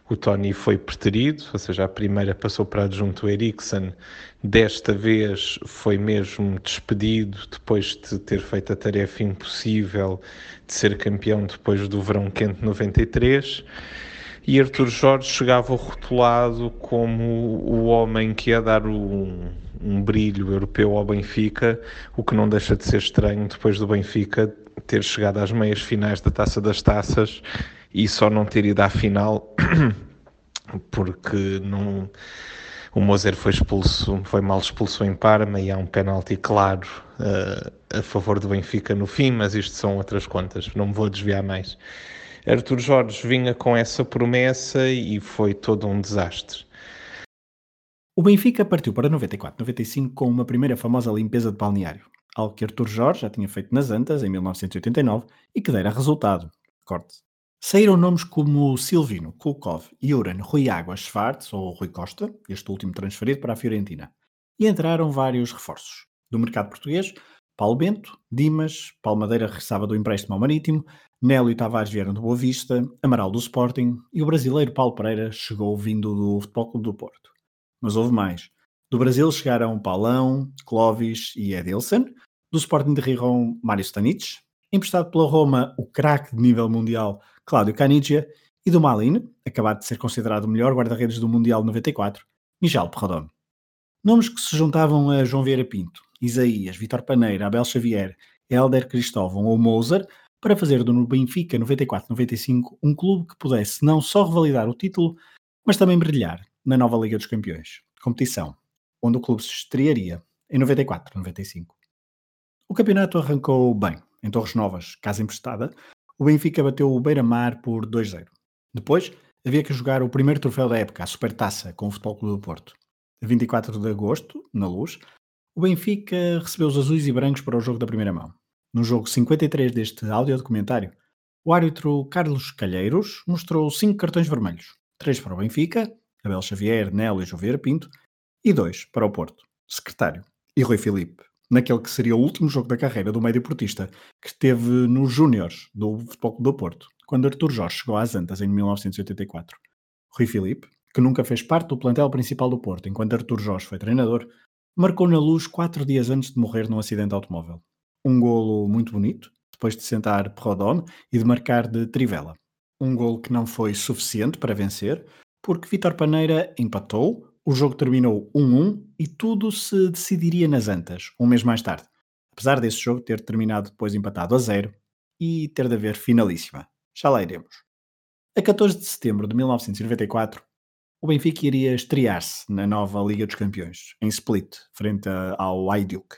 o Tony foi preterido, ou seja, a primeira passou para adjunto Eriksen, desta vez foi mesmo despedido depois de ter feito a tarefa impossível de ser campeão depois do verão quente 93 e Arthur Jorge chegava rotulado como o homem que ia dar um, um brilho europeu ao Benfica, o que não deixa de ser estranho depois do Benfica ter chegado às meias finais da Taça das Taças e só não ter ido à final porque não o Moser foi expulso, foi mal expulso em Parma e há um penalti claro uh, a favor do Benfica no fim, mas isto são outras contas, não me vou desviar mais. Artur Jorge vinha com essa promessa e foi todo um desastre. O Benfica partiu para 94-95 com uma primeira famosa limpeza de balneário, algo que Artur Jorge já tinha feito nas Antas em 1989 e que dera resultado. Corte. Saíram nomes como Silvino, Kulkov, Juran, Rui Águas, Schwartz ou Rui Costa, este último transferido para a Fiorentina. E entraram vários reforços. Do mercado português, Paulo Bento, Dimas, Palmadeira regressava do empréstimo ao Marítimo, Nélio e Tavares vieram do Boa Vista, Amaral do Sporting e o brasileiro Paulo Pereira chegou vindo do Futebol Clube do Porto. Mas houve mais. Do Brasil chegaram Paulão, Clóvis e Edilson, do Sporting de Rijon, Mário Stanic, emprestado pela Roma o craque de nível mundial Cláudio Canigia e do Malin, acabado de ser considerado o melhor guarda-redes do Mundial 94, Michel Perrodon. Nomes que se juntavam a João Vieira Pinto, Isaías, Vitor Paneira, Abel Xavier, Helder Cristóvão ou Moser para fazer do Benfica 94-95 um clube que pudesse não só revalidar o título, mas também brilhar na nova Liga dos Campeões, competição, onde o clube se estrearia em 94-95. O campeonato arrancou bem, em Torres Novas, casa emprestada, o Benfica bateu o Beira-Mar por 2-0. Depois, havia que jogar o primeiro troféu da época, a Supertaça, com o Futebol Clube do Porto. A 24 de agosto, na Luz, o Benfica recebeu os azuis e brancos para o jogo da primeira mão. No jogo 53 deste audiodocumentário, o árbitro Carlos Calheiros mostrou cinco cartões vermelhos. Três para o Benfica, Abel Xavier, Nelo e Joveira Pinto, e dois para o Porto, Secretário e Rui Filipe, naquele que seria o último jogo da carreira do meio portista, que esteve nos Júniores do Futebol do Porto, quando Artur Jorge chegou às Antas em 1984. Rui Filipe, que nunca fez parte do plantel principal do Porto enquanto Artur Jorge foi treinador, marcou na luz quatro dias antes de morrer num acidente automóvel. Um golo muito bonito, depois de sentar Prodon e de marcar de Trivela. Um golo que não foi suficiente para vencer, porque Vitor Paneira empatou, o jogo terminou 1-1 e tudo se decidiria nas Antas, um mês mais tarde. Apesar desse jogo ter terminado depois empatado a zero e ter de haver finalíssima. Já lá iremos. A 14 de setembro de 1994, o Benfica iria estrear-se na nova Liga dos Campeões, em Split, frente ao Hajduk,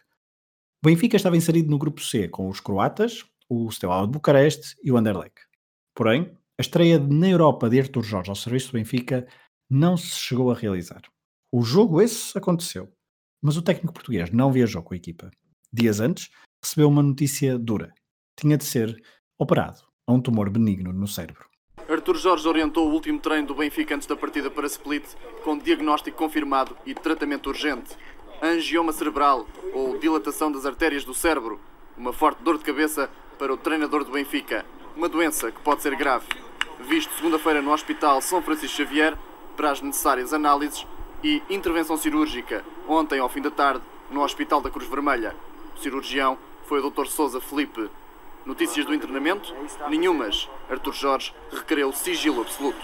O Benfica estava inserido no grupo C com os croatas, o Steaua de Bucareste e o Anderlecht. Porém, a estreia na Europa de Artur Jorge ao serviço do Benfica não se chegou a realizar. O jogo esse aconteceu, mas o técnico português não viajou com a equipa. Dias antes, recebeu uma notícia dura. Tinha de ser operado a um tumor benigno no cérebro. Artur Jorge orientou o último treino do Benfica antes da partida para Split, com diagnóstico confirmado e tratamento urgente. Angioma cerebral, ou dilatação das artérias do cérebro. Uma forte dor de cabeça para o treinador do Benfica. Uma doença que pode ser grave. Visto segunda-feira no Hospital São Francisco Xavier, para as necessárias análises e intervenção cirúrgica, ontem ao fim da tarde, no Hospital da Cruz Vermelha. O cirurgião foi o Dr. Souza Felipe. Notícias do internamento? Nenhumas. Artur Jorge requereu sigilo absoluto.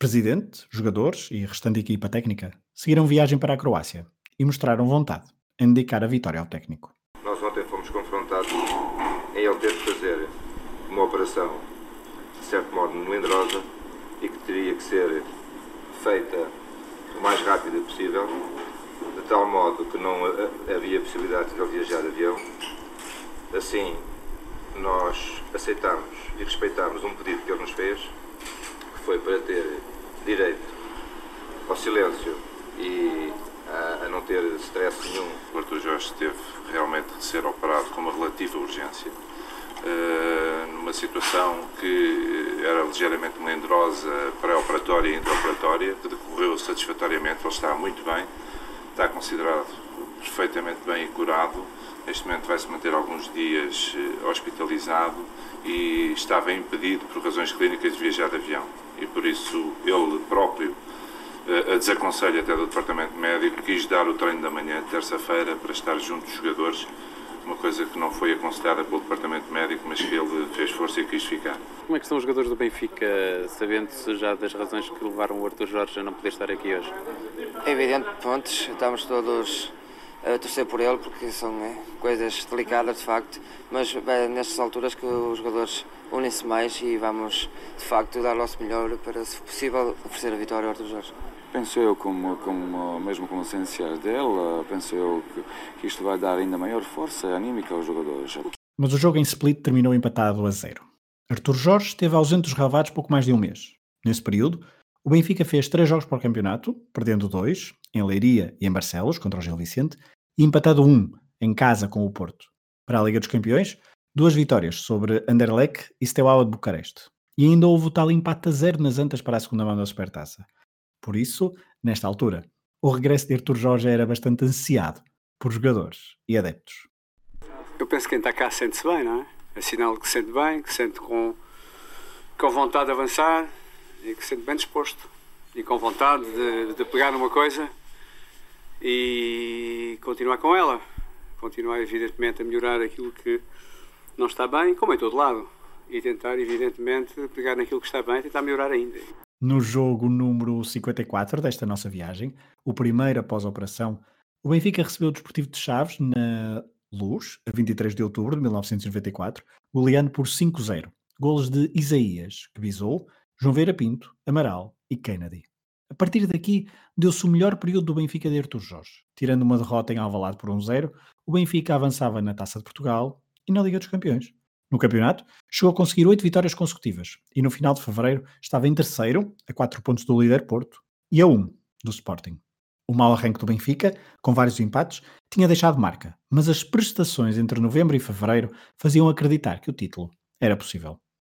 Presidente, jogadores e restante equipa técnica seguiram viagem para a Croácia e mostraram vontade em dedicar a vitória ao técnico. Nós ontem fomos confrontados em ele ter de fazer uma operação, de certo modo, melindrosa e que teria que ser feita o mais rápida possível, de tal modo que não havia possibilidade de ele viajar de avião. Assim, nós aceitámos e respeitámos um pedido que ele nos fez, que foi para ter direito ao silêncio e a, a não ter stress nenhum. O Arthur Jorge teve realmente de ser operado com uma relativa urgência, numa situação que era ligeiramente melindrosa, pré-operatória e intraoperatória, que decorreu satisfatoriamente, ele está muito bem, está considerado perfeitamente bem e curado Neste momento vai-se manter alguns dias eh, hospitalizado e estava impedido, por razões clínicas, de viajar de avião. E por isso ele próprio, eh, a desaconselho até do Departamento Médico, quis dar o treino da manhã de terça-feira para estar junto dos jogadores, uma coisa que não foi aconselhada pelo Departamento Médico, mas que ele fez força e quis ficar. Como é que estão os jogadores do Benfica, sabendo-se já das razões que levaram o Arthur Jorge a não poder estar aqui hoje? É evidente, pontos, estamos todos a torcer por ele, porque são é, coisas delicadas de facto, mas é nestas alturas que os jogadores unem-se mais e vamos de facto dar o nosso melhor para, se possível, oferecer a vitória ao Arthur Jorge. Penso eu, como, como, mesmo com os essenciais dele, penso eu que, que isto vai dar ainda maior força anímica aos jogadores. Mas o jogo em Split terminou empatado a zero. Arthur Jorge esteve ausente dos relevados pouco mais de um mês. Nesse período, o Benfica fez três jogos para o campeonato, perdendo dois, em Leiria e em Barcelos, contra o Gil Vicente, e empatado um em casa com o Porto. Para a Liga dos Campeões, duas vitórias sobre Anderlecht e Steaua de Bucareste. E ainda houve o tal empate a zero nas antas para a segunda mão da Supertaça. Por isso, nesta altura, o regresso de Artur Jorge era bastante ansiado por jogadores e adeptos. Eu penso que quem está cá sente-se bem, não é? É sinal que se sente bem, que se sente com, com vontade de avançar e que se sente bem disposto e com vontade de, de pegar numa coisa e continuar com ela. Continuar, evidentemente, a melhorar aquilo que não está bem, como em todo lado. E tentar, evidentemente, pegar naquilo que está bem e tentar melhorar ainda. No jogo número 54 desta nossa viagem, o primeiro após a operação, o Benfica recebeu o Desportivo de Chaves na Luz, a 23 de outubro de 1994, goleando por 5-0. Golos de Isaías, que visou, João Veira Pinto, Amaral e Kennedy. A partir daqui, deu-se o melhor período do Benfica de Artur Jorge. Tirando uma derrota em Alvalade por 1-0, o Benfica avançava na Taça de Portugal e na Liga dos Campeões. No campeonato, chegou a conseguir oito vitórias consecutivas e no final de fevereiro estava em terceiro, a quatro pontos do líder Porto e a um do Sporting. O mau arranque do Benfica, com vários empates, tinha deixado marca, mas as prestações entre novembro e fevereiro faziam acreditar que o título era possível.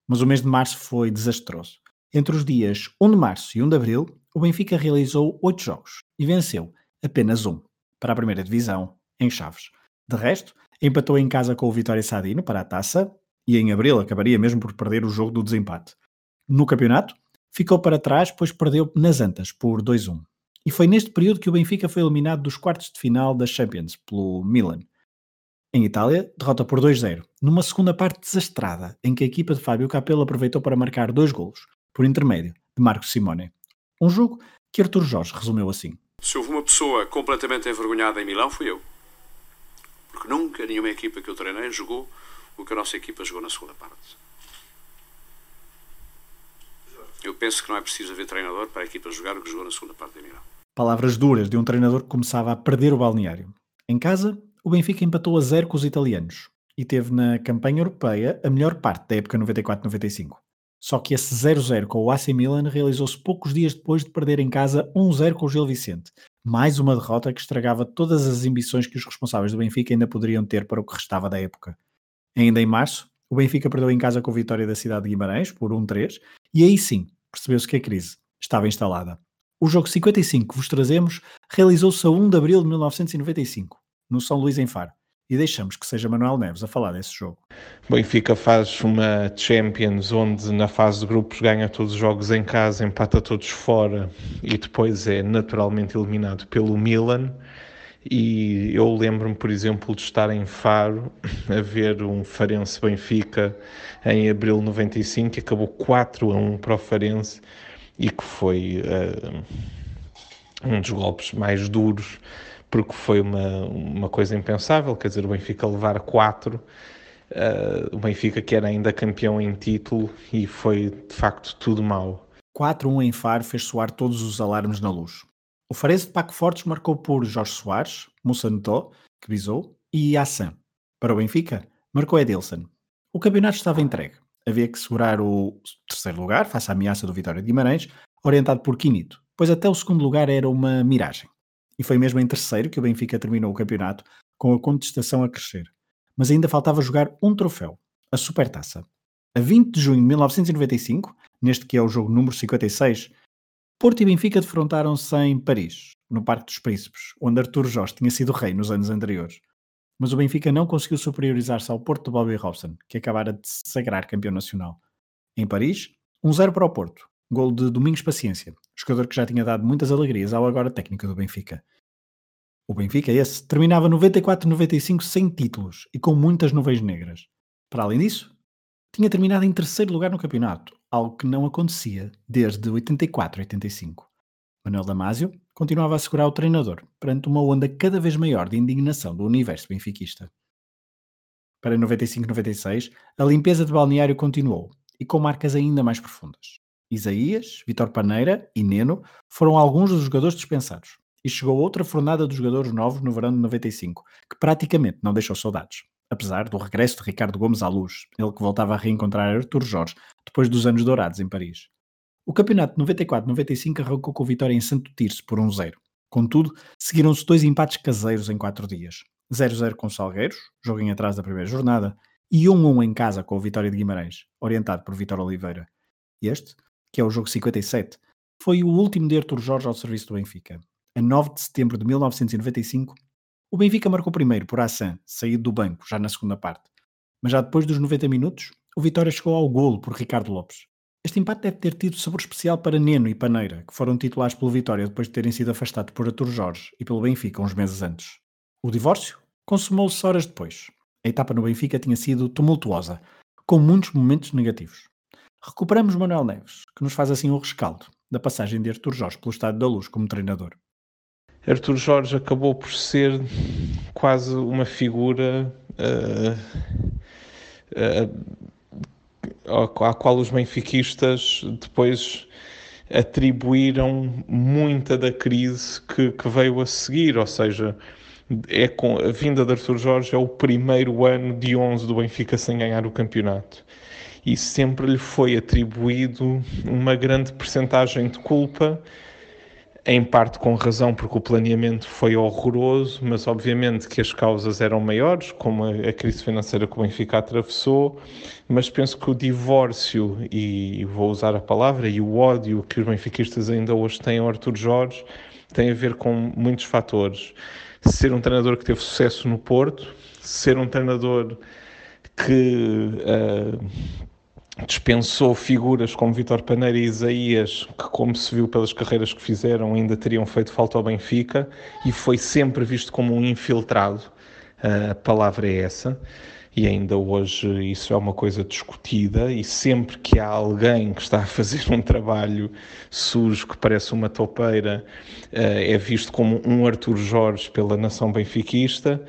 Mas o mês de março foi desastroso. Entre os dias 1 de março e 1 de abril, o Benfica realizou oito jogos e venceu apenas um para a primeira divisão, em Chaves. De resto, empatou em casa com o Vitória Sadino para a taça e em abril acabaria mesmo por perder o jogo do desempate. No campeonato, ficou para trás, pois perdeu nas Antas por 2-1. E foi neste período que o Benfica foi eliminado dos quartos de final da Champions pelo Milan. Em Itália, derrota por 2-0, numa segunda parte desastrada, em que a equipa de Fábio Capello aproveitou para marcar dois golos, por intermédio de Marco Simone. Um jogo que Artur Jorge resumiu assim. Se houve uma pessoa completamente envergonhada em Milão, fui eu. Porque nunca nenhuma equipa que eu treinei jogou o que a nossa equipa jogou na segunda parte. Eu penso que não é preciso haver treinador para a equipa jogar o que jogou na segunda parte em Milão. Palavras duras de um treinador que começava a perder o balneário. Em casa, o Benfica empatou a zero com os italianos e teve na campanha europeia a melhor parte da época 94-95. Só que esse 0-0 com o AC Milan realizou-se poucos dias depois de perder em casa 1-0 com o Gil Vicente. Mais uma derrota que estragava todas as ambições que os responsáveis do Benfica ainda poderiam ter para o que restava da época. Ainda em março, o Benfica perdeu em casa com a vitória da cidade de Guimarães por 1-3 e aí sim percebeu-se que a crise estava instalada. O jogo 55 que vos trazemos realizou-se a 1 de abril de 1995, no São Luís em Faro e deixamos que seja Manuel Neves a falar desse jogo. Benfica faz uma Champions onde na fase de grupos ganha todos os jogos em casa, empata todos fora e depois é naturalmente eliminado pelo Milan. E eu lembro-me, por exemplo, de estar em Faro a ver um Farense Benfica em abril de 95 que acabou 4 a 1 para o Farense e que foi uh, um dos golpes mais duros porque foi uma, uma coisa impensável, quer dizer, o Benfica levar quatro, uh, o Benfica que era ainda campeão em título e foi de facto tudo mau. 4-1 em Faro fez soar todos os alarmes na luz. O Farense de Paco Fortes marcou por Jorge Soares, Moussa Neto, que bisou, e Assan. Para o Benfica, marcou Edilson. O campeonato estava entregue. Havia que segurar o terceiro lugar, face à ameaça do Vitória de Guimarães, orientado por Quinito, pois até o segundo lugar era uma miragem. E foi mesmo em terceiro que o Benfica terminou o campeonato, com a contestação a crescer. Mas ainda faltava jogar um troféu, a Supertaça. A 20 de junho de 1995, neste que é o jogo número 56, Porto e Benfica defrontaram-se em Paris, no Parque dos Príncipes, onde Artur Jorge tinha sido rei nos anos anteriores. Mas o Benfica não conseguiu superiorizar-se ao Porto de Bobby Robson, que acabara de se sagrar campeão nacional. Em Paris, 1-0 um para o Porto, Gol de Domingos Paciência, jogador que já tinha dado muitas alegrias ao agora técnico do Benfica. O Benfica, esse, terminava 94-95 sem títulos e com muitas nuvens negras. Para além disso, tinha terminado em terceiro lugar no campeonato, algo que não acontecia desde 84-85. Manuel Damasio continuava a segurar o treinador perante uma onda cada vez maior de indignação do universo benfiquista. Para 95-96, a limpeza de balneário continuou e com marcas ainda mais profundas. Isaías, Vitor Paneira e Neno foram alguns dos jogadores dispensados. E chegou outra fornada dos jogadores novos no verão de 95, que praticamente não deixou saudades. Apesar do regresso de Ricardo Gomes à luz, ele que voltava a reencontrar Artur Jorge depois dos anos dourados em Paris. O campeonato de 94-95 arrancou com vitória em Santo Tirso por 1-0. Contudo, seguiram-se dois empates caseiros em quatro dias. 0-0 com Salgueiros, jogo em atrás da primeira jornada, e 1-1 em casa com a vitória de Guimarães, orientado por Vitor Oliveira. Este que é o jogo 57, foi o último de Artur Jorge ao serviço do Benfica. A 9 de setembro de 1995, o Benfica marcou primeiro por Assan, saído do banco, já na segunda parte. Mas já depois dos 90 minutos, o Vitória chegou ao golo por Ricardo Lopes. Este empate deve ter tido sabor especial para Neno e Paneira, que foram titulares pelo Vitória depois de terem sido afastados por Artur Jorge e pelo Benfica uns meses antes. O divórcio consumou-se horas depois. A etapa no Benfica tinha sido tumultuosa, com muitos momentos negativos. Recuperamos Manuel Neves, que nos faz assim um rescaldo da passagem de Artur Jorge pelo Estádio da Luz como treinador. Artur Jorge acabou por ser quase uma figura uh, uh, à qual os benfiquistas depois atribuíram muita da crise que, que veio a seguir, ou seja, é com a vinda de Artur Jorge é o primeiro ano de 11 do Benfica sem ganhar o campeonato e sempre lhe foi atribuído uma grande percentagem de culpa, em parte com razão, porque o planeamento foi horroroso, mas obviamente que as causas eram maiores, como a, crise financeira que o Benfica atravessou, mas penso que o divórcio, e vou usar a palavra, e o ódio que os benfiquistas ainda hoje têm ao Artur Jorge, tem a ver com muitos fatores. Ser um treinador que teve sucesso no Porto, ser um treinador que uh, dispensou figuras como Vitor Paneira e Isaías, que, como se viu pelas carreiras que fizeram, ainda teriam feito falta ao Benfica, e foi sempre visto como um infiltrado. A palavra é essa. E ainda hoje isso é uma coisa discutida, e sempre que há alguém que está a fazer um trabalho sujo que parece uma topeira, eh, é visto como um Artur Jorge pela nação benfiquista.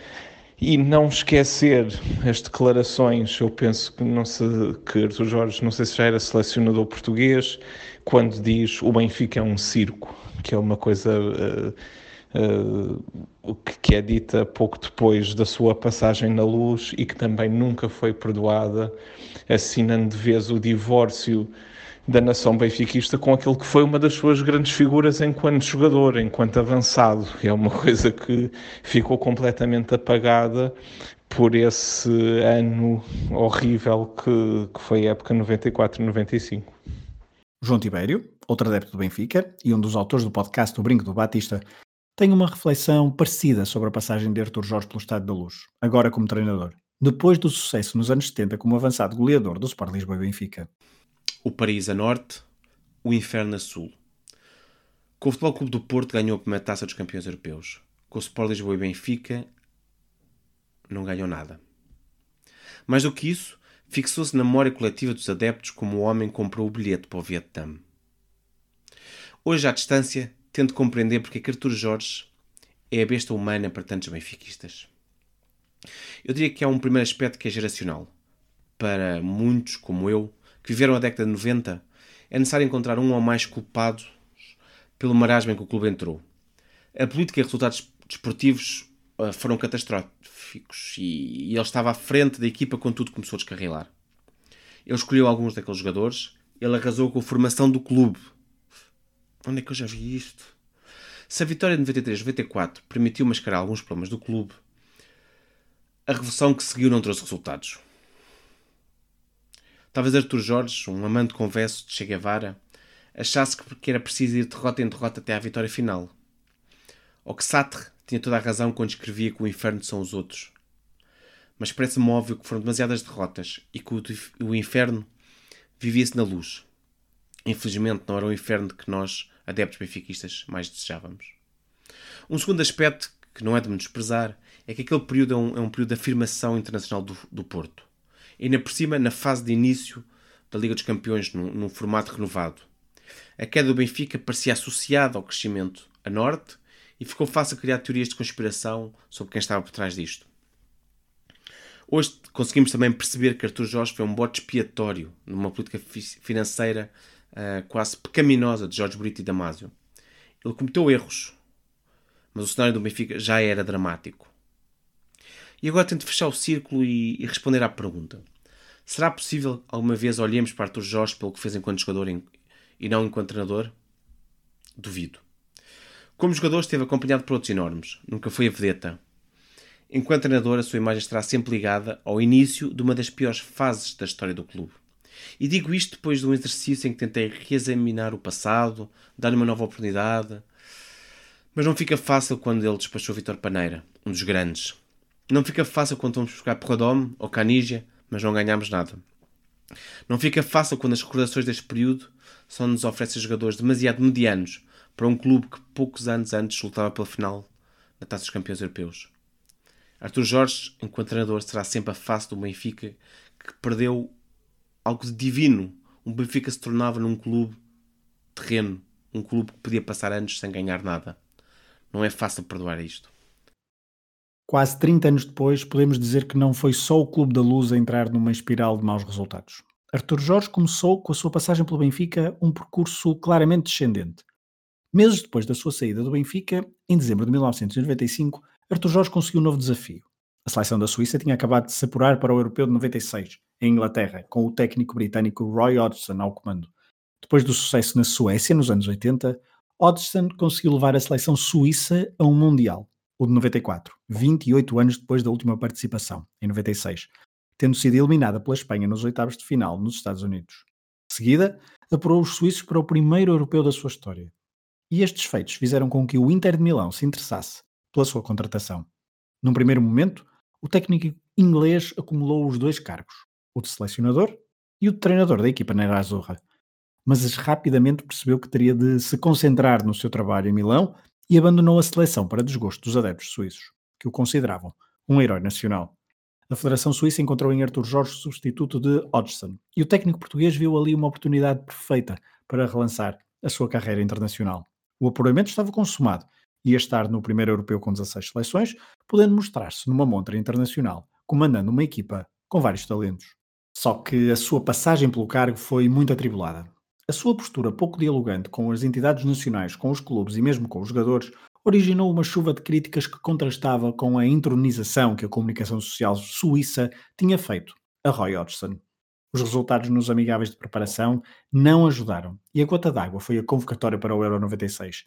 E não esquecer as declarações, eu penso que, não se, que Arthur Jorge, não sei se já era selecionador português, quando diz o Benfica é um circo, que é uma coisa uh, uh, que é dita pouco depois da sua passagem na luz e que também nunca foi perdoada, assinando de vez o divórcio da nação benfiquista com aquele que foi uma das suas grandes figuras enquanto jogador, enquanto avançado. É uma coisa que ficou completamente apagada por esse ano horrível que, que foi a época 94-95. João Tibério, outro adepto do Benfica e um dos autores do podcast O Brinco do Batista, tem uma reflexão parecida sobre a passagem de Artur Jorge pelo Estado da Luz, agora como treinador, depois do sucesso nos anos 70 como avançado goleador do Sport Lisboa e Benfica o Paris a norte, o inferno a sul. Com o Futebol Clube do Porto ganhou a primeira taça dos campeões europeus. Com o Sport Lisboa e Benfica não ganhou nada. Mais do que isso, fixou-se na memória coletiva dos adeptos como o homem comprou o bilhete para o Vietnã. Hoje, à distância, tento compreender porque é Artur Jorge é a besta humana para tantos benfiquistas. Eu diria que há um primeiro aspecto que é geracional. Para muitos, como eu, viveram a década de 90, é necessário encontrar um ou mais culpados pelo marasmo em que o clube entrou. A política e resultados desportivos uh, foram catastróficos e ele estava à frente da equipa quando tudo começou a descarrilar. Ele escolheu alguns daqueles jogadores, ele arrasou com a formação do clube. Onde é que eu já vi isto? Se a vitória de 93-94 permitiu mascarar alguns problemas do clube, a revolução que seguiu não trouxe resultados. Talvez Artur Jorge, um amante converso de Che Guevara, achasse que era preciso ir de derrota em derrota até à vitória final. Ou que Sartre tinha toda a razão quando escrevia que o inferno são os outros. Mas parece-me óbvio que foram demasiadas derrotas e que o, inferno vivia-se na luz. Infelizmente não era o inferno que nós, adeptos benfiquistas, mais desejávamos. Um segundo aspecto que não é de menosprezar é que aquele período é um, é um período de afirmação internacional do, do Porto ainda por cima na fase de início da Liga dos Campeões, num, num formato renovado. A queda do Benfica parecia associada ao crescimento a norte e ficou fácil criar teorias de conspiração sobre quem estava por trás disto. Hoje conseguimos também perceber que Artur Jorge foi um bote expiatório numa política financeira uh, quase pecaminosa de Jorge Brito e Damásio. Ele cometeu erros, mas o cenário do Benfica já era dramático. E agora tento fechar o círculo e, e responder à pergunta. Será possível alguma vez olhemos para Arthur Jorge pelo que fez enquanto jogador em, e não enquanto treinador? Duvido. Como jogador esteve acompanhado por outros enormes. Nunca foi a vedeta. Enquanto treinador, a sua imagem estará sempre ligada ao início de uma das piores fases da história do clube. E digo isto depois de um exercício em que tentei reexaminar o passado, dar-lhe uma nova oportunidade. Mas não fica fácil quando ele despachou Vitor Paneira, um dos grandes, não fica fácil quando vamos buscar Prodome ou Canígia, mas não ganhamos nada. Não fica fácil quando as recordações deste período só nos oferecem jogadores demasiado medianos para um clube que poucos anos antes lutava pela final da Taça dos Campeões Europeus. Arthur Jorge, enquanto treinador, será sempre a face do Benfica que perdeu algo de divino. Um Benfica se tornava num clube terreno, um clube que podia passar anos sem ganhar nada. Não é fácil perdoar isto. Quase 30 anos depois, podemos dizer que não foi só o Clube da Luz a entrar numa espiral de maus resultados. Artur Jorge começou, com a sua passagem pelo Benfica, um percurso claramente descendente. Meses depois da sua saída do Benfica, em dezembro de 1995, Artur Jorge conseguiu um novo desafio. A seleção da Suíça tinha acabado de se apurar para o Europeu de 96, em Inglaterra, com o técnico britânico Roy Hodgson ao comando. Depois do sucesso na Suécia, nos anos 80, Hodgson conseguiu levar a seleção suíça a um Mundial o de 94, 28 anos depois da última participação, em 96, tendo sido eliminada pela Espanha nos oitavos de final nos Estados Unidos. De seguida, apurou os suíços para o primeiro europeu da sua história. E estes feitos fizeram com que o Inter de Milão se interessasse pela sua contratação. Num primeiro momento, o técnico inglês acumulou os dois cargos, o de selecionador e o de treinador da equipa Nerazzurra, mas rapidamente percebeu que teria de se concentrar no seu trabalho em Milão e abandonou a seleção para desgosto dos adeptos suíços, que o consideravam um herói nacional. A Federação Suíça encontrou em Arthur Jorge substituto de Hodgson, e o técnico português viu ali uma oportunidade perfeita para relançar a sua carreira internacional. O apuramento estava consumado, ia estar no primeiro europeu com 16 seleções, podendo mostrar-se numa montra internacional, comandando uma equipa com vários talentos. Só que a sua passagem pelo cargo foi muito atribulada. A sua postura pouco dialogante com as entidades nacionais, com os clubes e mesmo com os jogadores originou uma chuva de críticas que contrastava com a intronização que a comunicação social suíça tinha feito a Roy Hodgson. Os resultados nos amigáveis de preparação não ajudaram e a gota d'água foi a convocatória para o Euro 96.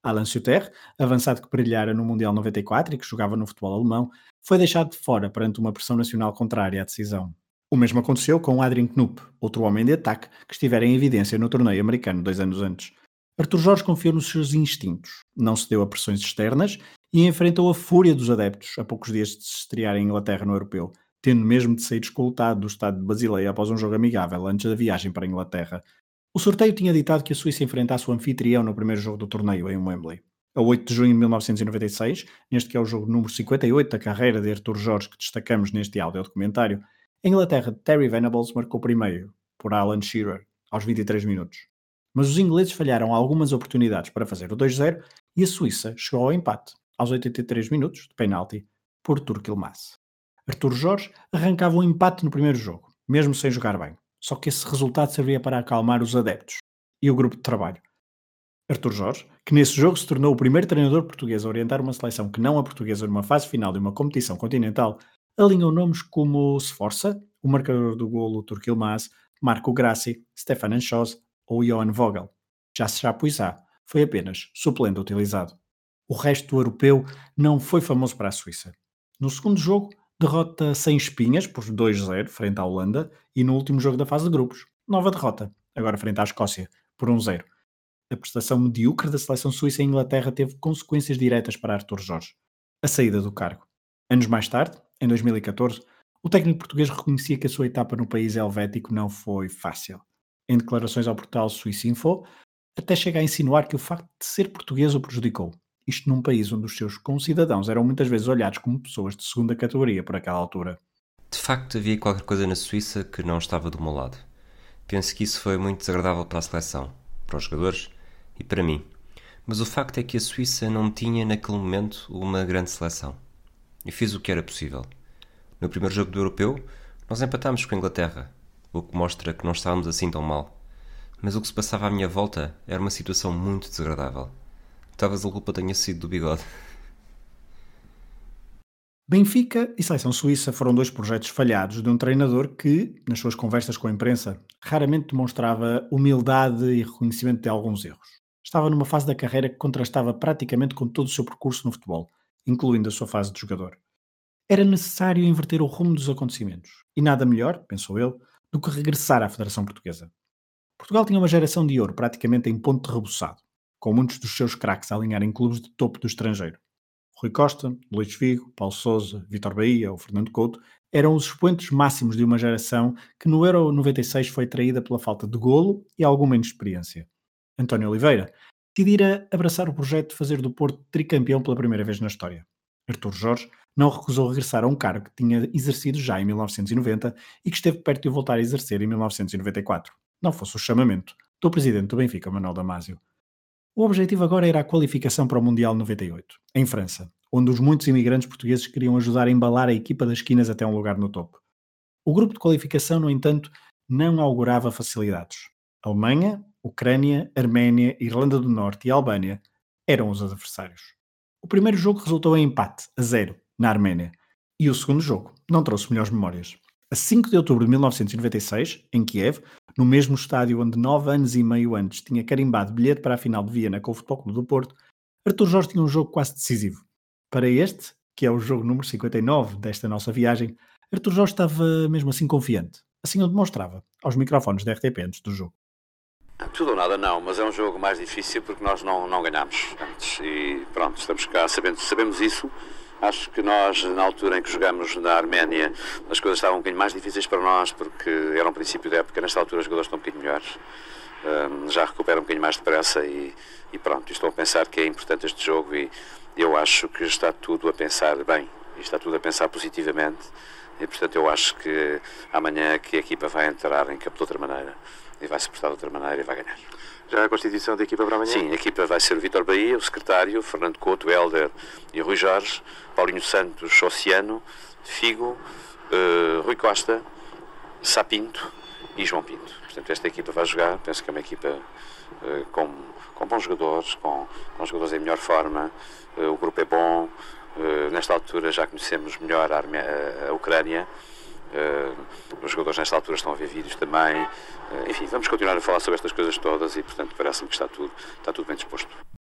Alan Suter, avançado que brilhara no Mundial 94 e que jogava no futebol alemão, foi deixado de fora perante uma pressão nacional contrária à decisão. O mesmo aconteceu com Adrian Knupp, outro homem de ataque que estivera em evidência no torneio americano dois anos antes. Arthur Jorge confiou nos seus instintos, não cedeu a pressões externas e enfrentou a fúria dos adeptos a poucos dias de se estrear em Inglaterra no Europeu, tendo mesmo de sair escoltado do estado de Basileia após um jogo amigável antes da viagem para a Inglaterra. O sorteio tinha ditado que a Suíça enfrentasse o anfitrião no primeiro jogo do torneio em Wembley. A 8 de junho de 1996, neste que é o jogo número 58 da carreira de Arthur Jorge que destacamos neste áudio documentário, a Inglaterra Terry Venables marcou primeiro, por Alan Shearer, aos 23 minutos. Mas os ingleses falharam algumas oportunidades para fazer o 2-0 e a Suíça chegou ao empate, aos 83 minutos, de penalti, por Turk Ilmaz. Arthur Jorge arrancava um empate no primeiro jogo, mesmo sem jogar bem. Só que esse resultado servia para acalmar os adeptos e o grupo de trabalho. Arthur Jorge, que nesse jogo se tornou o primeiro treinador português a orientar uma seleção que não a portuguesa numa fase final de uma competição continental, alinhou nomes como Sforza, o marcador do golo Turk Ilmaz, Marco Grassi, Stefan Anchos ou Johan Vogel. Já Chapuisat foi apenas suplente utilizado. O resto do europeu não foi famoso para a Suíça. No segundo jogo, derrota sem espinhas por 2-0 frente à Holanda e no último jogo da fase de grupos, nova derrota, agora frente à Escócia, por 1-0. A prestação medíocre da seleção suíça em Inglaterra teve consequências diretas para Arthur Jorge. A saída do cargo. Anos mais tarde, em 2014, o técnico português reconhecia que a sua etapa no país helvético não foi fácil. Em declarações ao portal Suíça Info, até chega a insinuar que o facto de ser português o prejudicou isto num país onde os seus concidadãos eram muitas vezes olhados como pessoas de segunda categoria por aquela altura. De facto, havia qualquer coisa na Suíça que não estava do meu lado. Penso que isso foi muito desagradável para a seleção, para os jogadores e para mim. Mas o facto é que a Suíça não tinha naquele momento uma grande seleção. E fiz o que era possível. No primeiro jogo do Europeu, nós empatámos com a Inglaterra, o que mostra que não estávamos assim tão mal. Mas o que se passava à minha volta era uma situação muito desagradável. Talvez a culpa tenha sido do bigode. Benfica e Seleção Suíça foram dois projetos falhados de um treinador que, nas suas conversas com a imprensa, raramente demonstrava humildade e reconhecimento de alguns erros. Estava numa fase da carreira que contrastava praticamente com todo o seu percurso no futebol, incluindo a sua fase de jogador. Era necessário inverter o rumo dos acontecimentos, e nada melhor, pensou ele, do que regressar à Federação Portuguesa. Portugal tinha uma geração de ouro praticamente em ponto rebuçado com muitos dos seus craques a alinhar em clubes de topo do estrangeiro. Rui Costa, Luís Figo, Paulo Sousa, Vitor Bahia ou Fernando Couto eram os expoentes máximos de uma geração que no Euro 96 foi traída pela falta de golo e alguma inexperiência. António Oliveira decidira abraçar o projeto de fazer do Porto tricampeão pela primeira vez na história. Artur Jorge não recusou regressar a um cargo que tinha exercido já em 1990 e que esteve perto de voltar a exercer em 1994. Não fosse o chamamento do presidente do Benfica, Manuel Damasio. O objetivo agora era a qualificação para o Mundial 98, em França, onde os muitos imigrantes portugueses queriam ajudar a embalar a equipa das esquinas até um lugar no topo. O grupo de qualificação, no entanto, não augurava facilidades. Alemanha, Ucrânia, Arménia, Irlanda do Norte e Albânia eram os adversários. O primeiro jogo resultou em empate, a zero, na Arménia, e o segundo jogo não trouxe melhores memórias. A 5 de outubro de 1996, em Kiev, no mesmo estádio onde nove anos e meio antes tinha carimbado bilhete para a final de Viena com o Futebol Clube do Porto, Artur Jorge tinha um jogo quase decisivo. Para este, que é o jogo número 59 desta nossa viagem, Artur Jorge estava mesmo assim confiante. Assim o demonstrava, aos microfones da RTP antes do jogo. Tudo ou nada não, mas é um jogo mais difícil porque nós não, não ganhamos. Antes. E pronto, estamos cá, sabendo, sabemos isso Acho que nós, na altura em que jogamos na Arménia, as coisas estavam um bocadinho mais difíceis para nós, porque era um princípio da época, nesta altura os jogadores estão um bocadinho melhores, um, já recuperam um bocadinho mais depressa e, e pronto, estou a pensar que é importante este jogo e eu acho que está tudo a pensar bem, está tudo a pensar positivamente e portanto eu acho que amanhã que a equipa vai entrar em campo de outra maneira e vai se portar de outra maneira e vai ganhar. Já a constituição da equipa para amanhã? Sim, a equipa vai ser o Vitor Bahia, o secretário, Fernando Couto, Helder e Rui Jorge, Paulinho Santos, Oceano, Figo, uh, Rui Costa, Sapinto e João Pinto. Portanto, esta equipa vai jogar, penso que é uma equipa uh, com, com bons jogadores, com, com jogadores em melhor forma, uh, o grupo é bom, nesta altura já conhecemos melhor a, Arme a, Ucrânia, os jogadores nesta altura estão a ver vídeos também, enfim, vamos continuar a falar sobre estas coisas todas e, portanto, parece-me que está tudo, está tudo bem disposto.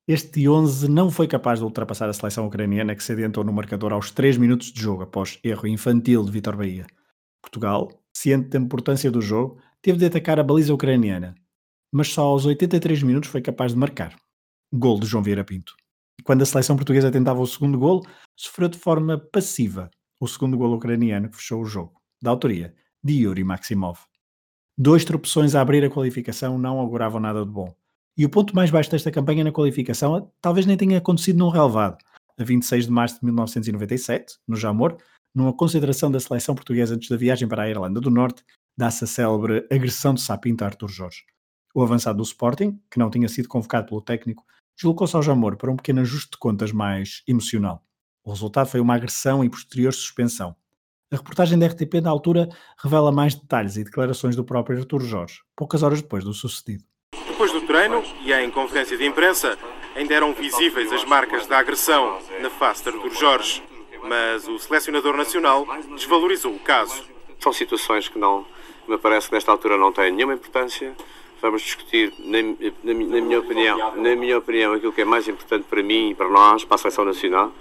Este 11 não foi capaz de ultrapassar a seleção ucraniana que se adiantou no marcador aos 3 minutos de jogo após erro infantil de Vitor Bahia. Portugal, ciente da importância do jogo, teve de atacar a baliza ucraniana, mas só aos 83 minutos foi capaz de marcar. Gol de João Vieira Pinto. Quando a seleção portuguesa tentava o segundo gol, sofreu de forma passiva o segundo gol ucraniano que fechou o jogo, da autoria de Yuri Maximov. Dois tropeções a abrir a qualificação não auguravam nada de bom. E o ponto mais baixo desta campanha na qualificação talvez nem tenha acontecido num relevado. A 26 de março de 1997, no Jamor, numa consideração da seleção portuguesa antes da viagem para a Irlanda do Norte, dá-se a célebre agressão de Sapinto a Artur Jorge. O avançado do Sporting, que não tinha sido convocado pelo técnico, deslocou-se ao Jamor para um pequeno ajuste de contas mais emocional. O resultado foi uma agressão e posterior suspensão. A reportagem da RTP na altura revela mais detalhes e declarações do próprio Artur Jorge, poucas horas depois do sucedido. Depois do treino e em conferência de imprensa, ainda eram visíveis as marcas da agressão na face de Artur Jorge mas o selecionador nacional desvalorizou o caso. São situações que não, me parece que nesta altura não têm nenhuma importância. Vamos discutir, na, na, na, minha opinião, na minha opinião, aquilo que é mais importante para mim e para nós, para a seleção nacional,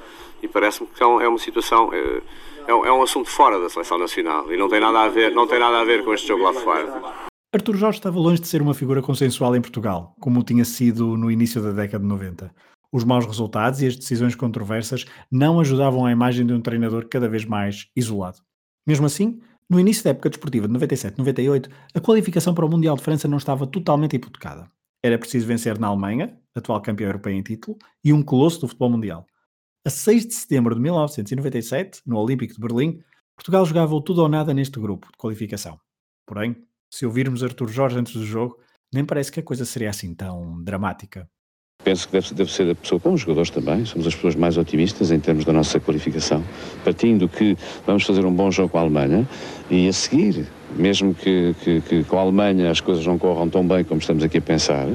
e parece-me que é, é uma situação, é, é, é um assunto fora da seleção nacional e não tem nada a ver, não tem nada a ver com este jogo lá fora. Artur Jorge estava longe de ser uma figura consensual em Portugal, como tinha sido no início da década de 90. Os maus resultados e as decisões controversas não ajudavam a imagem de um treinador cada vez mais isolado. Mesmo assim, no início da época desportiva de 97-98, a qualificação para o Mundial de França não estava totalmente hipotecada. Era preciso vencer na Alemanha, atual campeão europeu em título, e um colosso do futebol mundial. A 6 de setembro de 1997, no Olímpico de Berlim, Portugal jogava o tudo ou nada neste grupo de qualificação. Porém, se ouvirmos Artur Jorge antes do jogo, nem parece que a coisa seria assim tão dramática. Penso que deve, deve ser a pessoa, como os jogadores também, somos as pessoas mais otimistas em termos da nossa qualificação, partindo que vamos fazer um bom jogo com a Alemanha e a seguir, mesmo que, que, que com a Alemanha as coisas não corram tão bem como estamos aqui a pensar,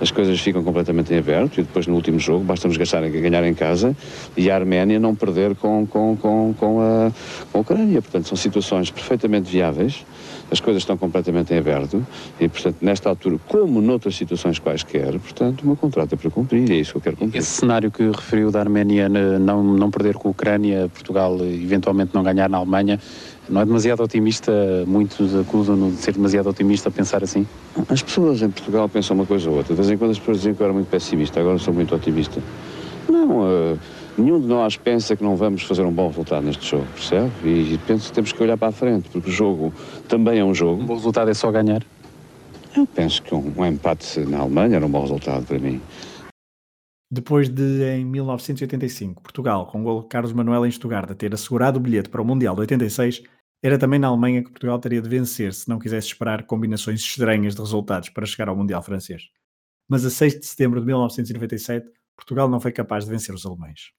as coisas ficam completamente em aberto e depois no último jogo basta-nos ganhar em casa e a Arménia não perder com, com, com, com, a, com a Ucrânia. Portanto, são situações perfeitamente viáveis, as coisas estão completamente em aberto e, portanto, nesta altura, como noutras situações quaisquer, portanto, o meu contrato é para cumprir é isso que eu quero cumprir. Esse cenário que referiu da Arménia não, não perder com a Ucrânia, Portugal eventualmente não ganhar na Alemanha, não é demasiado otimista, muitos acusam-no de ser demasiado otimista a pensar assim? As pessoas em Portugal pensam uma coisa ou outra. De vez em quando as pessoas diziam que eu era muito pessimista, agora sou muito otimista. Não, uh, nenhum de nós pensa que não vamos fazer um bom resultado neste jogo, percebe? E penso que temos que olhar para a frente, porque o jogo também é um jogo. Um bom resultado é só ganhar? Eu penso que um, um empate na Alemanha era um bom resultado para mim. Depois de, em 1985, Portugal, com o gol de Carlos Manuel em Stuttgart, ter assegurado o bilhete para o Mundial de 86, era também na Alemanha que Portugal teria de vencer se não quisesse esperar combinações estranhas de resultados para chegar ao Mundial francês. Mas a 6 de setembro de 1997, Portugal não foi capaz de vencer os alemães.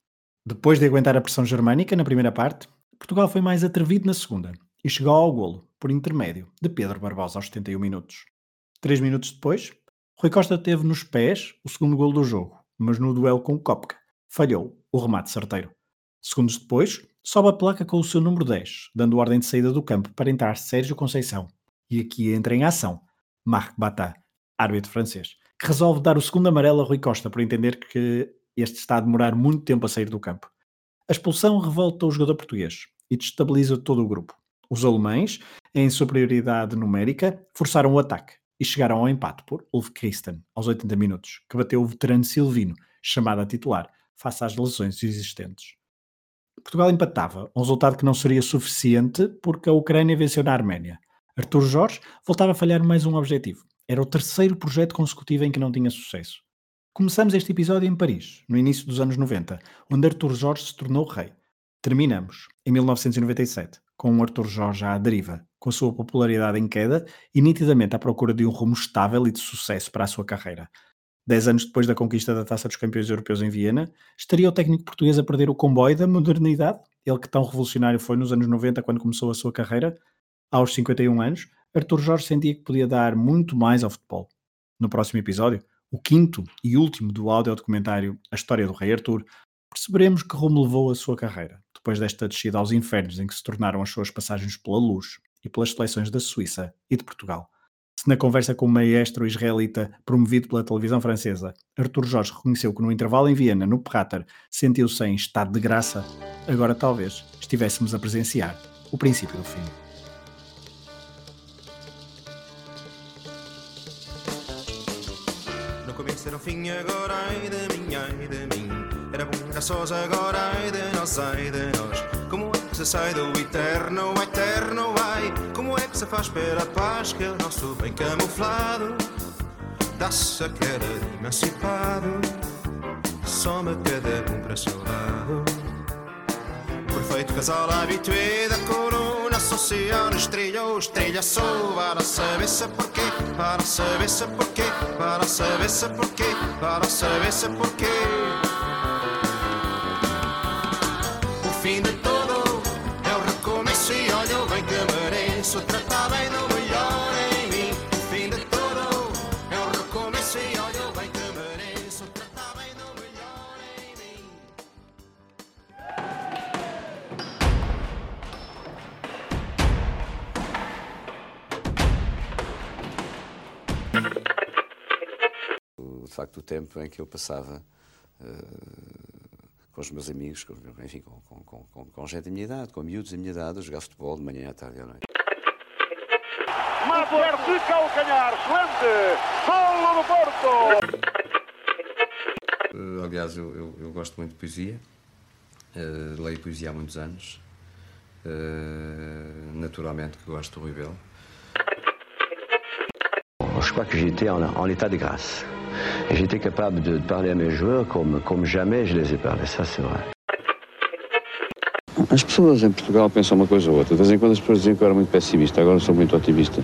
Depois de aguentar a pressão germânica na primeira parte, Portugal foi mais atrevido na segunda e chegou ao golo, por intermédio, de Pedro Barbosa aos 71 minutos. Três minutos depois, Rui Costa teve nos pés o segundo golo do jogo, mas no duelo com Kopka falhou o remate certeiro. Segundos depois, sobe a placa com o seu número 10, dando ordem de saída do campo para entrar Sérgio Conceição. E aqui entra em ação Marc Batat, árbitro francês, que resolve dar o segundo amarelo a Rui Costa por entender que este está a demorar muito tempo a sair do campo. A expulsão revolta o jogador português e destabiliza todo o grupo. Os alemães, em superioridade numérica, forçaram o ataque e chegaram ao empate por Ulf Christen, aos 80 minutos, que bateu o veterano Silvino, chamado a titular, face às lesões existentes. Portugal empatava, um resultado que não seria suficiente porque a Ucrânia venceu na Arménia. Artur Jorge voltava a falhar mais um objetivo. Era o terceiro projeto consecutivo em que não tinha sucesso. Começamos este episódio em Paris, no início dos anos 90, onde Artur Jorge se tornou rei. Terminamos, em 1997, com um Artur Jorge à deriva, com sua popularidade em queda e nitidamente à procura de um rumo estável e de sucesso para a sua carreira. Dez anos depois da conquista da Taça dos Campeões Europeus em Viena, estaria o técnico português a perder o comboio da modernidade? Ele que tão revolucionário foi nos anos 90 quando começou a sua carreira? Aos 51 anos, Arthur Jorge sentia que podia dar muito mais ao futebol. No próximo episódio, o quinto e último do áudio documentário A História do Rei Arthur, perceberemos que rumo levou a sua carreira, depois desta descida aos infernos em que se tornaram as suas passagens pela luz e pelas seleções da Suíça e de Portugal. Se na conversa com o maestro israelita promovido pela televisão francesa, Arthur Jorge reconheceu que no intervalo em Viena, no Prater, sentiu-se em estado de graça, agora talvez estivéssemos a presenciar o princípio do fim. Era o fim, agora ai de mim, ai de mim. Era bom, era sós, agora ai de nós, ai de nós. Como é que se sai do eterno, eterno, ai? Como é que se faz pela paz que o nosso bem camuflado? Dá-se a querer emancipado, soma cada um para seu lado. Perfeito casal habitué da corona social Estrelhou, estrelha sou. Para saber se porquê Para saber se porquê Para saber se porquê Para saber se porquê. O fim de todo É o recomeço e olha bem que mereço. Tratar bem do tempo em que eu passava eh, com os meus amigos, com, enfim, com, com, com, com, gente da minha idade, com miúdos da minha idade, a jogar futebol de manhã, à tarde e à noite. Mater de calcanhar, excelente! Golo do Porto! Eh, aliás, eu, eu, eu gosto muito de poesia, Eh, leio poesia há muitos anos, naturalmente que gosto do Rui Belo. Je crois que j'étais en, en état de grâce. Et J'étais capable de parler à mes joueurs comme, jamais je les ai parlé, ça c'est vrai. As pessoas em Portugal pensam uma coisa ou outra. De vez em quando as pessoas diziam que eu era muito pessimista, agora sou muito otimista.